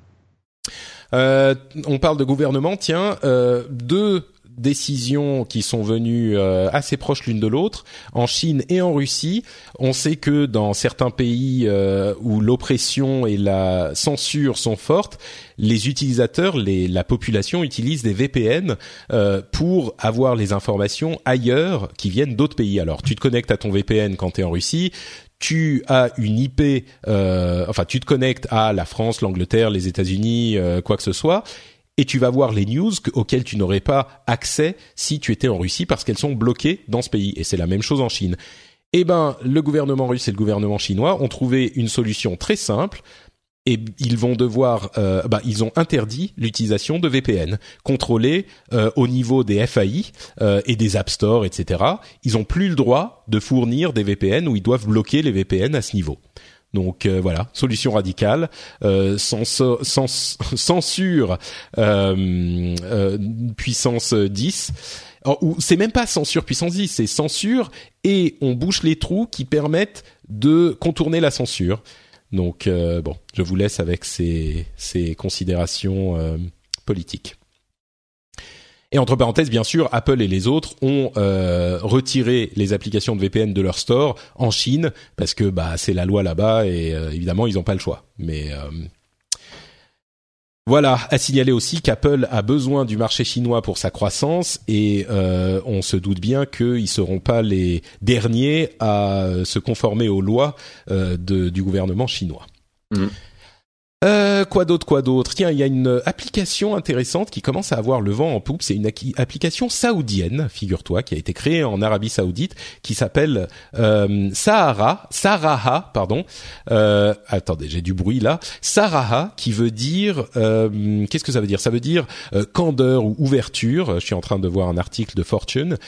Euh, on parle de gouvernement, tiens, euh, deux décisions qui sont venues euh, assez proches l'une de l'autre en Chine et en Russie. On sait que dans certains pays euh, où l'oppression et la censure sont fortes, les utilisateurs, les, la population utilise des VPN euh, pour avoir les informations ailleurs qui viennent d'autres pays. Alors tu te connectes à ton VPN quand tu es en Russie, tu as une IP, euh, enfin tu te connectes à la France, l'Angleterre, les États-Unis, euh, quoi que ce soit, et tu vas voir les news que- auxquelles tu n'aurais pas accès si tu étais en Russie parce qu'elles sont bloquées dans ce pays. Et c'est la même chose en Chine. Eh ben, le gouvernement russe et le gouvernement chinois ont trouvé une solution très simple. Et ils vont devoir, euh, bah, ils ont interdit l'utilisation de VPN, contrôlés euh, au niveau des FAI euh, et des App Store, etc. Ils ont plus le droit de fournir des VPN ou ils doivent bloquer les VPN à ce niveau. Donc euh, voilà, solution radicale, euh, cens- cens- censure euh, puissance 10. Oh, ou c'est même pas censure puissance 10, c'est censure et on bouche les trous qui permettent de contourner la censure. Donc euh, bon, je vous laisse avec ces, considérations euh, politiques. Et entre parenthèses, bien sûr, Apple et les autres ont euh, retiré les applications de VPN de leur store en Chine parce que bah c'est la loi là-bas et évidemment ils n'ont pas le choix. Mais voilà, à signaler aussi qu'Apple a besoin du marché chinois pour sa croissance et euh, on se doute bien qu'ils seront pas les derniers à se conformer aux lois euh, du gouvernement chinois. Mhm. Euh, quoi d'autre, quoi d'autre? Tiens, il y a une application intéressante qui commence à avoir le vent en poupe. C'est une application saoudienne, figure-toi, qui a été créée en Arabie Saoudite, qui s'appelle euh, Sahara, Saraha, pardon. Euh, attendez, j'ai du bruit là. Saraha, qui veut dire, euh, qu'est-ce que ça veut dire? Ça veut dire euh, candeur ou ouverture. Je suis en train de voir un article de Fortune.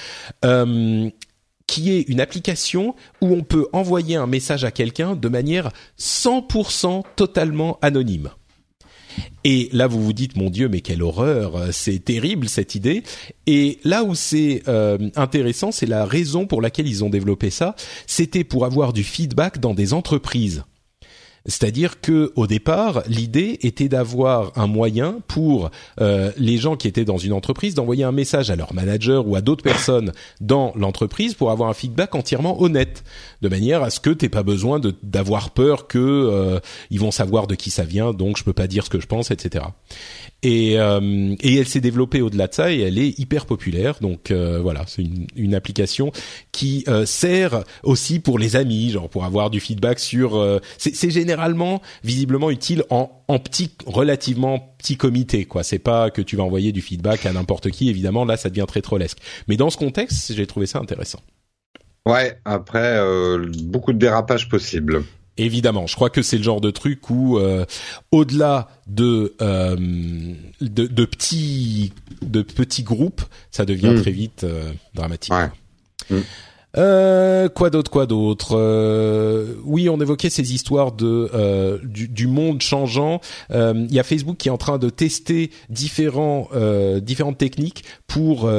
Euh, qui est une application où on peut envoyer un message à quelqu'un de manière 100% totalement anonyme. Et là, vous vous dites, mon Dieu, mais quelle horreur, c'est terrible cette idée. Et là où c'est euh, intéressant, c'est la raison pour laquelle ils ont développé ça. C'était pour avoir du feedback dans des entreprises. C'est-à-dire que au départ, l'idée était d'avoir un moyen pour euh, les gens qui étaient dans une entreprise d'envoyer un message à leur manager ou à d'autres personnes dans l'entreprise pour avoir un feedback entièrement honnête, de manière à ce que t'aies pas besoin d'avoir peur que euh, ils vont savoir de qui ça vient, donc je peux pas dire ce que je pense, etc. Et, euh, et elle s'est développée au-delà de ça et elle est hyper populaire. Donc euh, voilà, c'est une, application qui euh, sert aussi pour les amis, genre pour avoir du feedback sur. c'est généralement visiblement utile en, en petit, relativement petit comité. quoi. C'est pas que tu vas envoyer du feedback à n'importe qui. Évidemment, là, ça devient très trollesque. Mais dans ce contexte, j'ai trouvé ça intéressant. Ouais, après beaucoup de dérapages possibles. Évidemment, je crois que c'est le genre de truc où, euh, au-delà de, euh, de, de petits de petits groupes, ça devient mm. très vite euh, dramatique. Mm. Euh, quoi d'autre, quoi d'autre Oui, on évoquait ces histoires de du, du, monde changeant. Il y a Facebook qui est en train de tester différents différentes techniques pour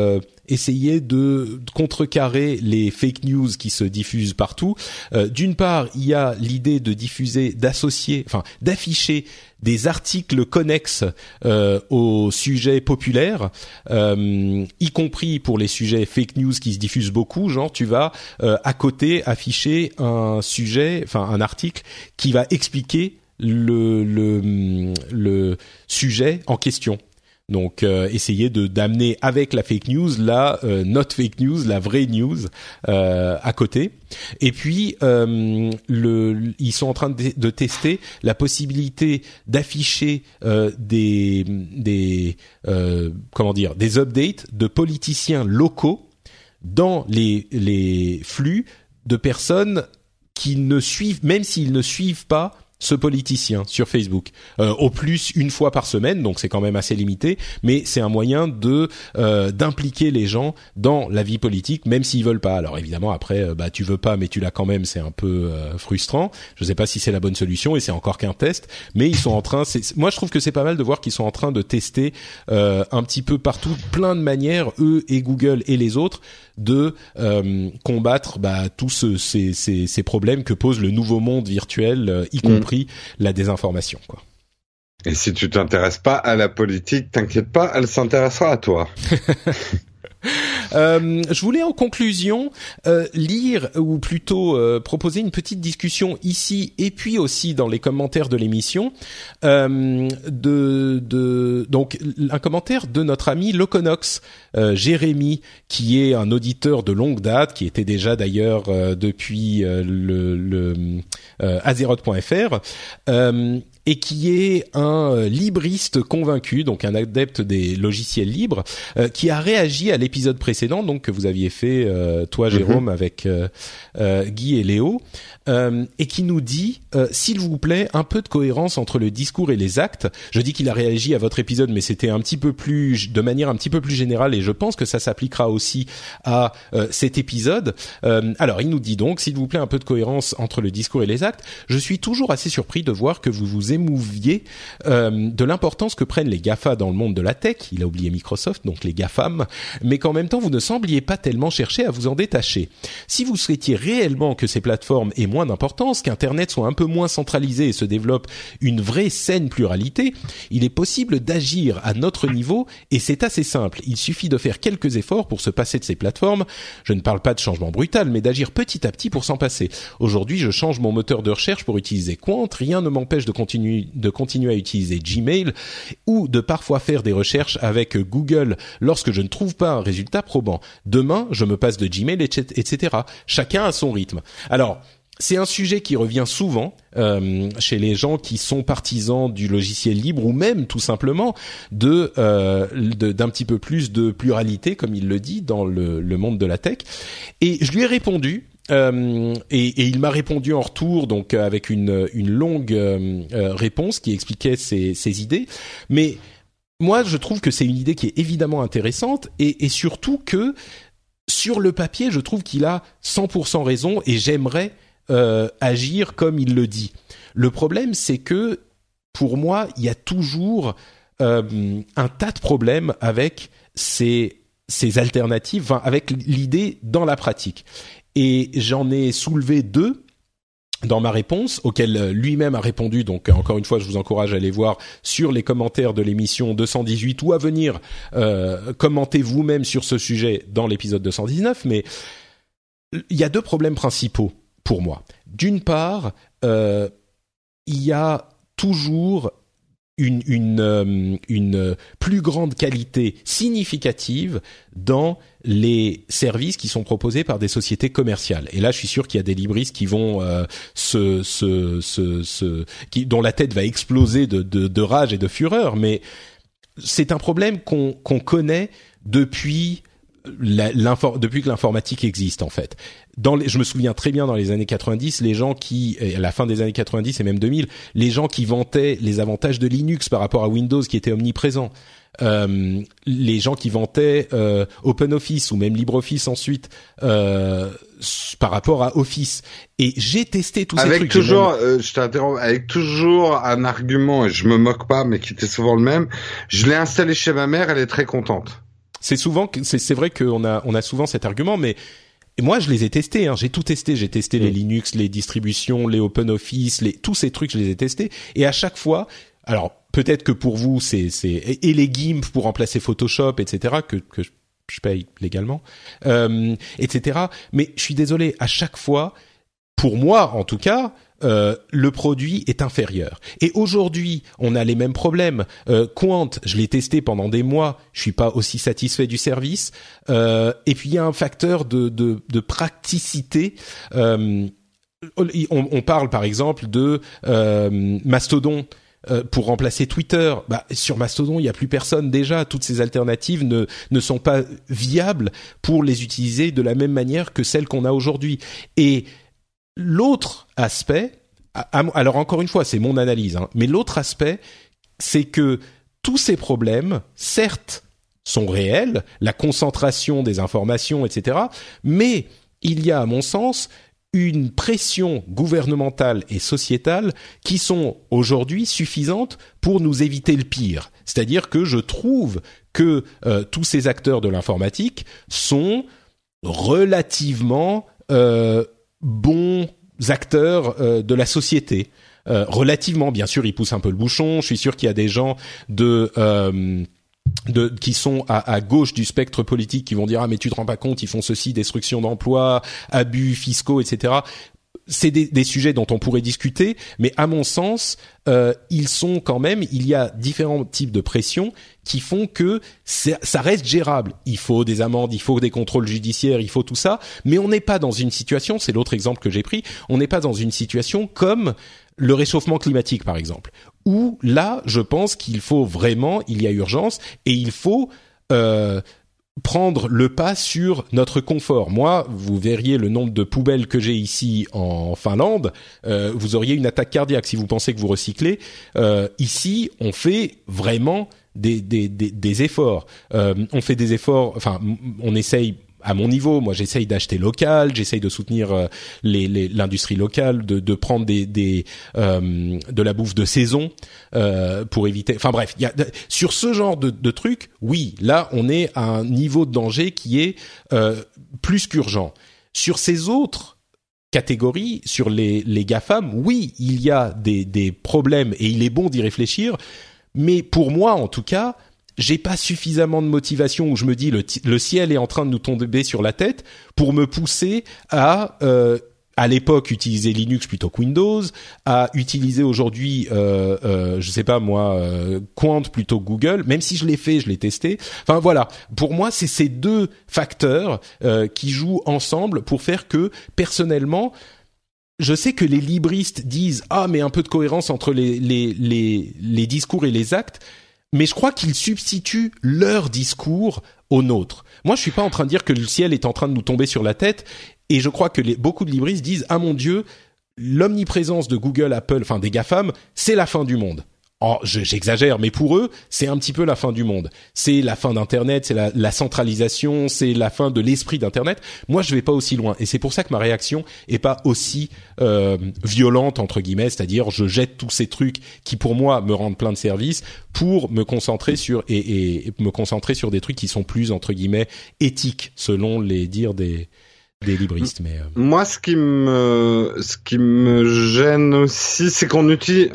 essayer de contrecarrer les fake news qui se diffusent partout. Euh, d'une part, il y a l'idée de diffuser, d'associer, enfin d'afficher des articles connexes euh, aux sujets populaires, euh, y compris pour les sujets fake news qui se diffusent beaucoup. Genre, tu vas à côté afficher un sujet, enfin un article qui va expliquer le, sujet en question. Donc euh, essayer de d'amener avec la fake news la euh, not fake news, la vraie news euh, à côté. Et puis euh, ils sont en train de, de tester la possibilité d'afficher des des comment dire des updates de politiciens locaux dans les les flux de personnes qui ne suivent même s'ils ne suivent pas ce politicien sur Facebook. Euh, au plus une fois par semaine donc c'est quand même assez limité mais c'est un moyen de euh, d'impliquer les gens dans la vie politique même s'ils veulent pas. Alors évidemment après euh, bah tu veux pas mais tu l'as quand même c'est un peu frustrant. Je sais pas si c'est la bonne solution et c'est encore qu'un test mais ils sont en train moi je trouve que c'est pas mal de voir qu'ils sont en train de tester un petit peu partout plein de manières eux et Google et les autres de euh, combattre bah, tous ces, ces, ces, problèmes que pose le nouveau monde virtuel, euh, y mm. compris la désinformation. Quoi. Et si tu t'intéresses pas à la politique, t'inquiète pas, elle s'intéressera à toi. Euh, je voulais en conclusion euh, lire ou plutôt euh, proposer une petite discussion ici et puis aussi dans les commentaires de l'émission de, donc un commentaire de notre ami Loconox Jérémy qui est un auditeur de longue date qui était déjà d'ailleurs depuis le, le Azeroth.fr et qui est un euh, libriste convaincu, donc un adepte des logiciels libres, euh, qui a réagi à l'épisode précédent, donc que vous aviez fait euh, toi, mhm. Jérôme, avec Guy et Léo, et qui nous dit, s'il vous plaît, un peu de cohérence entre le discours et les actes. Je dis qu'il a réagi à votre épisode, mais c'était un petit peu plus, de manière un petit peu plus générale, et je pense que ça s'appliquera aussi à cet épisode. alors, il nous dit donc, s'il vous plaît, un peu de cohérence entre le discours et les actes. Je suis toujours assez surpris de voir que vous vous émouviez euh, de l'importance que prennent les GAFA dans le monde de la tech. Il a oublié Microsoft, donc les GAFAM, mais qu'en même temps vous ne sembliez pas tellement chercher à vous en détacher. Si vous souhaitiez réellement que ces plateformes aient moins d'importance, qu'Internet soit un peu moins centralisé et se développe une vraie saine pluralité, il est possible d'agir à notre niveau et c'est assez simple. Il suffit de faire quelques efforts pour se passer de ces plateformes. Je ne parle pas de changement brutal, mais d'agir petit à petit pour s'en passer. Aujourd'hui, je change mon moteur de recherche pour utiliser Quant. Rien ne m'empêche de continuer de continuer à utiliser Gmail ou de parfois faire des recherches avec Google lorsque je ne trouve pas un résultat probant. Demain, je me passe de Gmail, etc. Chacun a son rythme. Alors, c'est un sujet qui revient souvent euh, chez les gens qui sont partisans du logiciel libre ou même tout simplement de euh, d'un petit peu plus de pluralité, comme il le dit, dans le monde de la tech. Et je lui ai répondu. Euh, et, il m'a répondu en retour, donc avec une, longue euh, euh, réponse qui expliquait ses, idées. Mais moi, je trouve que c'est une idée qui est évidemment intéressante et, surtout que sur le papier, je trouve qu'il a 100% raison et j'aimerais euh, agir comme il le dit. Le problème, c'est que pour moi, il y a toujours euh, un tas de problèmes avec ces, alternatives, avec l'idée dans la pratique. Et j'en ai soulevé deux dans ma réponse, auquel lui-même a répondu. Donc encore une fois, je vous encourage à aller voir sur les commentaires de l'émission 218 ou à venir euh, commenter vous-même sur ce sujet dans l'épisode 219. Mais il y a deux problèmes principaux pour moi. D'une part, euh, il y a toujours une, une, euh, une, plus grande qualité significative dans les services qui sont proposés par des sociétés commerciales. Et là, je suis sûr qu'il y a des libristes qui vont euh, se, se, se, se, qui, dont la tête va exploser de, de, de rage et de fureur. Mais c'est un problème qu'on qu'on connaît depuis depuis que l'informatique existe en fait. Dans les, je me souviens très bien dans les années 90, les gens qui, à la fin des années 90 et même 2000, les gens qui vantaient les avantages de Linux par rapport à Windows qui était omniprésent. Euh, les gens qui vantaient euh, OpenOffice ou même LibreOffice ensuite euh, par rapport à Office. Et j'ai testé tous avec ces trucs. Toujours, euh, je t'interromps, avec toujours un argument, et je me moque pas, mais qui était souvent le même. Je l'ai installé chez ma mère, elle est très contente. C'est souvent, c'est vrai qu'on a, on a souvent cet argument, mais moi, je les ai testés. Hein. J'ai tout testé. J'ai testé les Linux, les distributions, les OpenOffice, les tous ces trucs. Je les ai testés. Et à chaque fois, alors peut-être que pour vous, c'est c'est et les GIMP pour remplacer Photoshop, etc. Que que je paye légalement, euh, etc. Mais je suis désolé. À chaque fois, pour moi, en tout cas, euh, le produit est inférieur. Et aujourd'hui, on a les mêmes problèmes. Euh, Quant, je l'ai testé pendant des mois, je suis pas aussi satisfait du service. Euh, et puis il y a un facteur de, de, de praticité. Euh, on, on, parle par exemple de euh, Mastodon pour remplacer Twitter. Bah, sur Mastodon, il n'y a plus personne déjà. Toutes ces alternatives ne, ne sont pas viables pour les utiliser de la même manière que celles qu'on a aujourd'hui. Et L'autre aspect, alors encore une fois, c'est mon analyse, hein, mais l'autre aspect, c'est que tous ces problèmes, certes, sont réels, la concentration des informations, etc., mais il y a, à mon sens, une pression gouvernementale et sociétale qui sont aujourd'hui suffisantes pour nous éviter le pire. C'est-à-dire que je trouve que euh, tous ces acteurs de l'informatique sont relativement euh, bons acteurs euh, de la société. Euh, relativement, bien sûr, ils poussent un peu le bouchon. Je suis sûr qu'il y a des gens de euh, de, qui sont à, à, gauche du spectre politique qui vont dire ah mais tu te rends pas compte ils font ceci destruction d'emplois abus fiscaux etc c'est des, des, sujets dont on pourrait discuter, mais à mon sens, euh, ils sont quand même. Il y a différents types de pression qui font que ça reste gérable. Il faut des amendes, il faut des contrôles judiciaires, il faut tout ça, mais on n'est pas dans une situation. C'est l'autre exemple que j'ai pris. On n'est pas dans une situation comme le réchauffement climatique, par exemple, où là, je pense qu'il faut vraiment, il y a urgence et il faut euh, prendre le pas sur notre confort. Moi, vous verriez le nombre de poubelles que j'ai ici en Finlande, euh, vous auriez une attaque cardiaque si vous pensez que vous recyclez. Euh, ici, on fait vraiment des, des, des, des efforts. Euh, on fait des efforts, enfin, on essaye à mon niveau, moi j'essaye d'acheter local, j'essaye de soutenir euh, l'industrie locale, de, de, prendre des, des euh, de la bouffe de saison euh, pour éviter. Enfin bref, sur ce genre de, de trucs, oui, là on est à un niveau de danger qui est plus qu'urgent. Sur ces autres catégories, sur les, les GAFAM, oui, il y a des, des problèmes et il est bon d'y réfléchir, mais pour moi en tout cas, j'ai pas suffisamment de motivation où je me dis le, ciel est en train de nous tomber sur la tête pour me pousser à euh, à l'époque utiliser Linux plutôt que Windows, à utiliser aujourd'hui, euh, euh, je sais pas moi, euh, Quant plutôt que Google. Même si je l'ai fait, je l'ai testé. Enfin voilà, pour moi c'est ces deux facteurs euh, qui jouent ensemble pour faire que personnellement je sais que les libristes disent ah mais un peu de cohérence entre les les, les discours et les actes, mais je crois qu'ils substituent leur discours au nôtre. Moi, je suis pas en train de dire que le ciel est en train de nous tomber sur la tête, et je crois que beaucoup de libristes disent ah mon Dieu, l'omniprésence de Google, Apple, enfin des GAFAM, c'est la fin du monde. Oh, j'exagère, mais pour eux, c'est un petit peu la fin du monde. C'est la fin d'Internet, c'est la, centralisation, c'est la fin de l'esprit d'Internet. Moi, je vais pas aussi loin, et c'est pour ça que ma réaction est pas aussi euh, violente entre guillemets, c'est-à-dire je jette tous ces trucs qui pour moi me rendent plein de services pour me concentrer sur et, et me concentrer sur des trucs qui sont plus entre guillemets éthiques selon les dires des des libristes. Mais euh. moi, ce qui me ce qui me gêne aussi, c'est qu'on utilise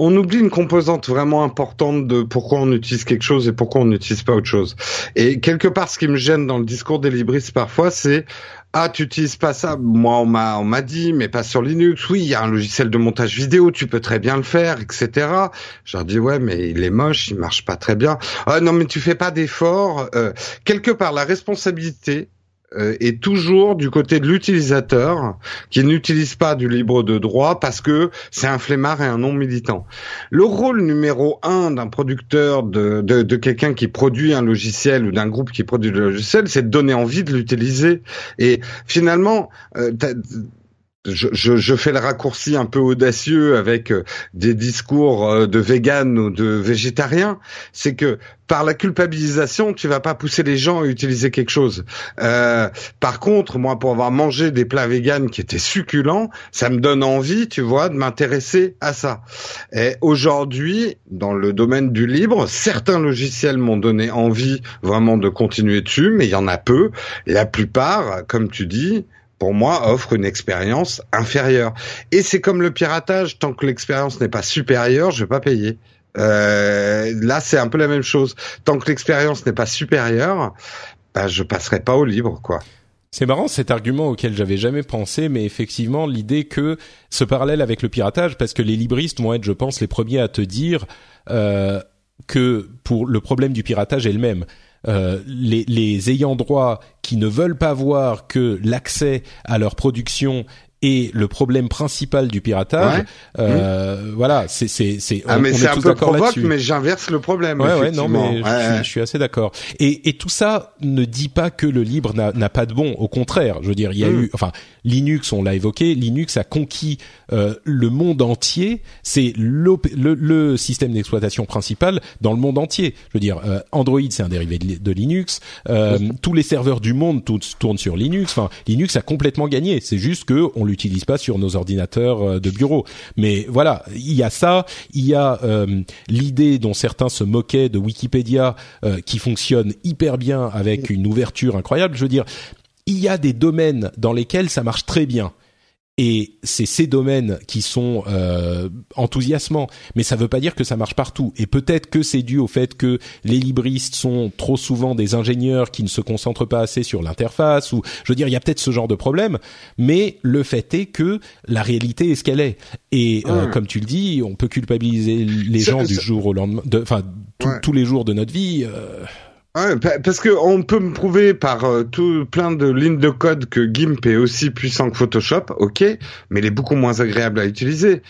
on oublie une composante vraiment importante de pourquoi on utilise quelque chose et pourquoi on n'utilise pas autre chose. Et quelque part, ce qui me gêne dans le discours des libristes parfois, c'est ah, tu utilises pas ça Moi, on m'a on m'a dit, mais pas sur Linux. Oui, il y a un logiciel de montage vidéo, tu peux très bien le faire, etc. Je leur dis ouais, mais il est moche, il marche pas très bien. Ah non, mais tu fais pas d'efforts. Euh, quelque part, la responsabilité est toujours du côté de l'utilisateur qui n'utilise pas du libre de droit parce que c'est un flemmard et un non militant. Le rôle numéro un d'un producteur, de, de, de quelqu'un qui produit un logiciel ou d'un groupe qui produit le logiciel, c'est de donner envie de l'utiliser. Et finalement, euh, je, je, je, fais le raccourci un peu audacieux avec euh, des discours euh, de vegan ou de végétariens, c'est que par la culpabilisation, tu vas pas pousser les gens à utiliser quelque chose. Euh, par contre, moi, pour avoir mangé des plats véganes qui étaient succulents, ça me donne envie, tu vois, de m'intéresser à ça. Et aujourd'hui, dans le domaine du libre, certains logiciels m'ont donné envie vraiment de continuer dessus, mais il y en a peu. La plupart, comme tu dis, pour moi, offre une expérience inférieure. Et c'est comme le piratage, tant que l'expérience n'est pas supérieure, je vais pas payer. Euh, là, c'est un peu la même chose. Tant que l'expérience n'est pas supérieure, bah, je passerai pas au libre, quoi. C'est marrant cet argument auquel j'avais jamais pensé, mais effectivement l'idée que ce parallèle avec le piratage, parce que les libristes vont être, je pense, les premiers à te dire euh, que pour le problème du piratage est le même. Euh, les, les ayants droit qui ne veulent pas voir que l'accès à leur production et le problème principal du piratage. Euh, Voilà, c'est c'est c'est. Ah mais c'est un peu provoque, mais j'inverse le problème. Ouais ouais non mais je, suis, assez d'accord. Et et tout ça ne dit pas que le libre n'a pas de bon. Au contraire, je veux dire, il y a mm. eu, enfin Linux, on l'a évoqué, Linux a conquis euh, le monde entier. C'est le, le, système d'exploitation principal dans le monde entier. Je veux dire, euh, Android c'est un dérivé de, Linux. Euh, tous les serveurs du monde tournent sur Linux. Enfin, Linux a complètement gagné. C'est juste que on l'utilise pas sur nos ordinateurs euh, de bureau. Mais voilà, il y a ça, il y a euh, l'idée dont certains se moquaient de Wikipédia euh, qui fonctionne hyper bien avec une ouverture incroyable. Je veux dire, il y a des domaines dans lesquels ça marche très bien. Et c'est ces domaines qui sont euh, enthousiasmants, mais ça ne veut pas dire que ça marche partout. Et peut-être que c'est dû au fait que les libristes sont trop souvent des ingénieurs qui ne se concentrent pas assez sur l'interface. Ou, je veux dire, il y a peut-être ce genre de problème, mais le fait est que la réalité est ce qu'elle est. Et euh, comme tu le dis, on peut culpabiliser les gens du jour au lendemain, enfin tous les jours de notre vie. Euh parce que on peut me prouver par euh, tout plein de lignes de code que GIMP est aussi puissant que Photoshop, ok, mais il est beaucoup moins agréable à utiliser.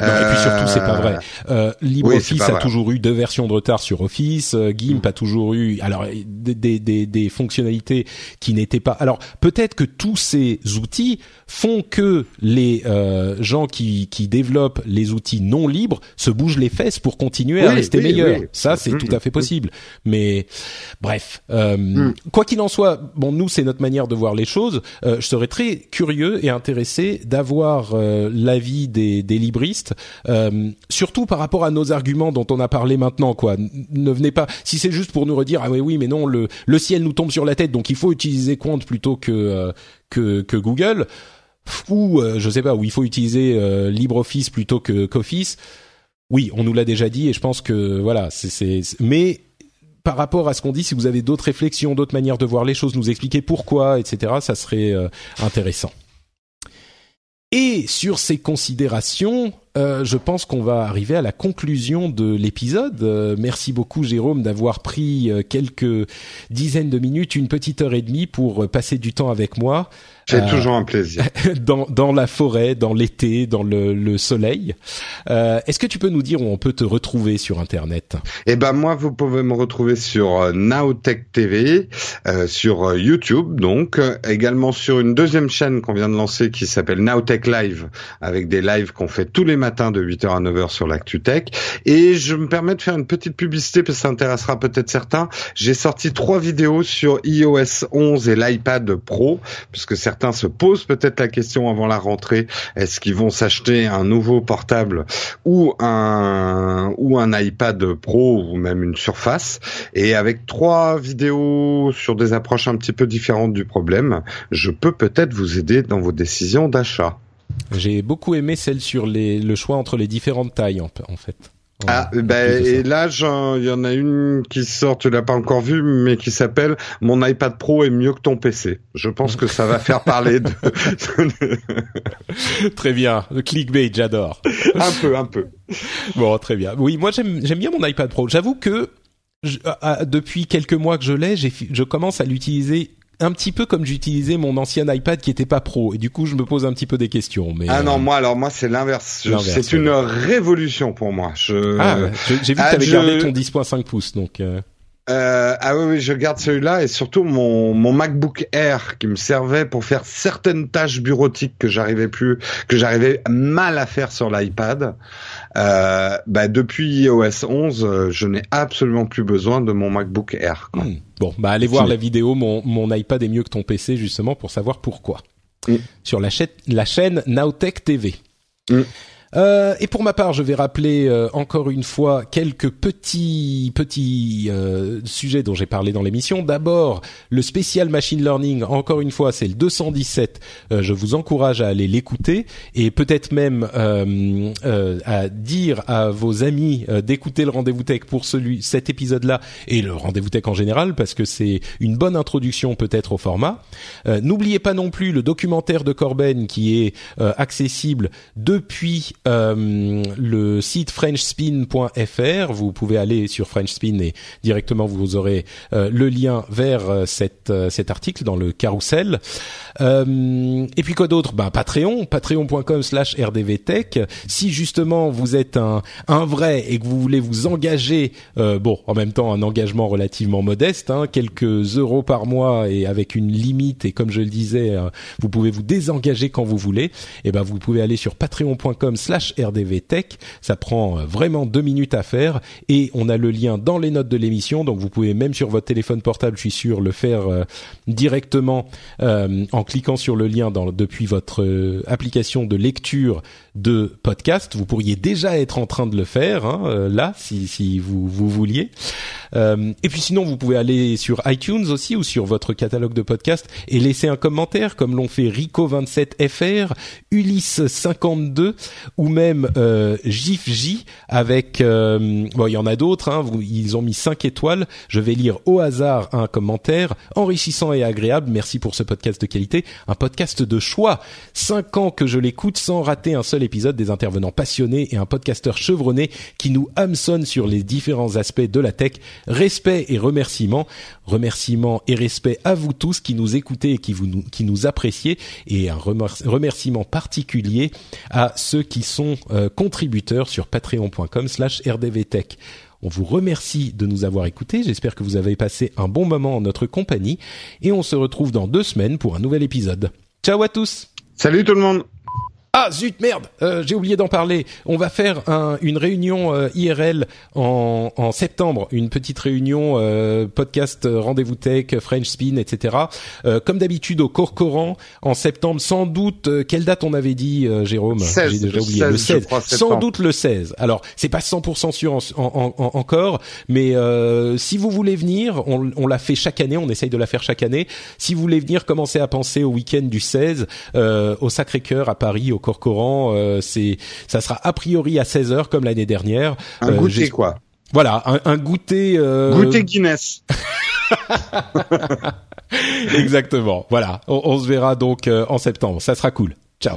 Non, Et puis surtout, c'est pas vrai. Euh, LibreOffice a toujours eu deux versions de retard sur Office. Euh, GIMP a toujours eu, alors des, des, des, des fonctionnalités qui n'étaient pas. Alors peut-être que tous ces outils font que les euh, gens qui, qui développent les outils non libres se bougent les fesses pour continuer à rester meilleurs. Ça, c'est mm, tout à fait possible. Mais Bref, euh, hmm. quoi qu'il en soit, bon, nous c'est notre manière de voir les choses. Euh, je serais très curieux et intéressé d'avoir euh, l'avis des, des libristes, surtout par rapport à nos arguments dont on a parlé maintenant. Quoi, ne venez pas. Si c'est juste pour nous redire ah oui oui mais non le le ciel nous tombe sur la tête donc il faut utiliser Quant plutôt que que, que Google ou je sais pas où il faut utiliser LibreOffice plutôt que qu'Office. Oui, on nous l'a déjà dit et je pense que voilà, c'est mais par rapport à ce qu'on dit, si vous avez d'autres réflexions, d'autres manières de voir les choses, nous expliquer pourquoi, etc., ça serait euh, intéressant. Et sur ces considérations, euh, je pense qu'on va arriver à la conclusion de l'épisode. Euh, merci beaucoup Jérôme d'avoir pris euh, quelques dizaines de minutes, une petite heure et demie pour passer du temps avec moi. C'est euh, toujours un plaisir. dans, dans la forêt, dans l'été, dans le, le soleil. Euh, Est-ce que tu peux nous dire où on peut te retrouver sur Internet? Eh ben moi, vous pouvez me retrouver sur euh, Nowtech TV, euh, sur euh, YouTube, donc également sur une deuxième chaîne qu'on vient de lancer qui s'appelle Nowtech Live, avec des lives qu'on fait tous les matins de 8h à 9h sur l'ActuTech. Et je me permets de faire une petite publicité parce que ça intéressera peut-être certains. J'ai sorti trois vidéos sur iOS 11 et l'iPad Pro, puisque certains se posent peut-être la question avant la rentrée est-ce qu'ils vont s'acheter un nouveau portable ou un ou un iPad Pro ou même une Surface? Et avec trois vidéos sur des approches un petit peu différentes du problème, je peux peut-être vous aider dans vos décisions d'achat. J'ai beaucoup aimé celle sur les, le choix entre les différentes tailles en, en fait. Ah, ben, et là, il y en a une qui sort, tu l'as pas encore vue, mais qui s'appelle Mon iPad Pro est mieux que ton PC. Je pense que ça va faire parler de... très bien. Le clickbait, j'adore. un peu, un peu. Bon, très bien. Oui, moi, j'aime, j'aime bien mon iPad Pro. J'avoue que depuis quelques mois que je l'ai, je commence à l'utiliser un petit peu comme j'utilisais mon ancien iPad qui était pas pro. Et du coup je me pose un petit peu des questions mais ah non euh, moi alors moi c'est l'inverse. C'est une révolution pour moi. Je ah j'ai vu que ah, tu avais gardé ton 10.5 pouces donc euh... Euh, ah oui, oui, je garde celui-là et surtout mon, mon MacBook Air qui me servait pour faire certaines tâches bureautiques que j'arrivais plus, que j'arrivais mal à faire sur l'iPad. Euh, bah depuis iOS 11, euh, je n'ai absolument plus besoin de mon MacBook Air. Quoi. Hmm. Bon, bah allez voir la vidéo. Mon, mon iPad est mieux que ton PC justement pour savoir pourquoi. Hmm. Sur la, chaîne la chaîne Nowtech TV. Hmm. Euh, et pour ma part, je vais rappeler euh, encore une fois quelques petits petits euh, sujets dont j'ai parlé dans l'émission. D'abord, le spécial machine learning. Encore une fois, c'est le 217. je vous encourage à aller l'écouter et peut-être même à dire à vos amis d'écouter le rendez-vous tech pour celui cet épisode-là et le rendez-vous tech en général parce que c'est une bonne introduction peut-être au format. N'oubliez pas non plus le documentaire de Corben qui est accessible depuis euh, le site frenchspin.fr. Vous pouvez aller sur Frenchspin et directement vous aurez euh, le lien vers euh, cet article dans le carrousel. et puis quoi d'autre? Ben Patreon, patreon.com/slash rdvtech. Si justement vous êtes un, un vrai et que vous voulez vous engager, bon, en même temps un engagement relativement modeste, hein, quelques euros par mois et avec une limite et comme je le disais, vous pouvez vous désengager quand vous voulez. Et ben vous pouvez aller sur patreon.com/slash rdv tech. Ça prend euh, vraiment deux minutes à faire et on a le lien dans les notes de l'émission. Donc vous pouvez même sur votre téléphone portable, je suis sûr, le faire euh, directement euh, en cliquant sur le lien depuis votre application de lecture de podcast. Vous pourriez déjà être en train de le faire hein, là, si, si vous, vous vouliez. et puis sinon, vous pouvez aller sur iTunes aussi ou sur votre catalogue de podcast et laisser un commentaire, comme l'ont fait Rico27fr, Ulysse52 ou même euh, GifJ avec euh, bon il y en a d'autres hein, ils ont mis 5 étoiles. Je vais lire au hasard un commentaire enrichissant et agréable. Merci pour ce podcast de qualité. Un podcast de choix. 5 ans que je l'écoute sans rater un seul épisode des intervenants passionnés et un podcasteur chevronné qui nous hameçonne sur les différents aspects de la tech respect et remerciements remerciements et respect à vous tous qui nous écoutez et qui vous qui nous appréciez et un remerciement particulier à ceux qui sont euh, contributeurs sur patreon.com/slash rdvtech. On vous remercie de nous avoir écoutés. J'espère que vous avez passé un bon moment en notre compagnie et on se retrouve dans deux semaines pour un nouvel épisode. Ciao à tous. Salut tout le monde. Ah zut merde, euh, j'ai oublié d'en parler. On va faire un, une réunion euh, IRL en, en, septembre, une petite réunion euh, podcast rendez-vous tech, French Spin, etc. comme d'habitude au Corcoran en septembre, sans doute. quelle date on avait dit, Jérôme? J'ai déjà oublié. le 16. sans doute le 16. Alors c'est pas 100% sûr en, en, encore, mais si vous voulez venir, on, on l'a fait chaque année, on essaye de la faire chaque année. Si vous voulez venir, commencez à penser au week-end du 16 au Sacré-Cœur à Paris, au Corcoran. Euh, c'est, ça sera a priori à 16 h comme l'année dernière. Un euh, goûter quoi Voilà, un, un goûter. Euh... Goûter Guinness. Exactement. Voilà, on, on, se verra donc en septembre. Ça sera cool. Ciao.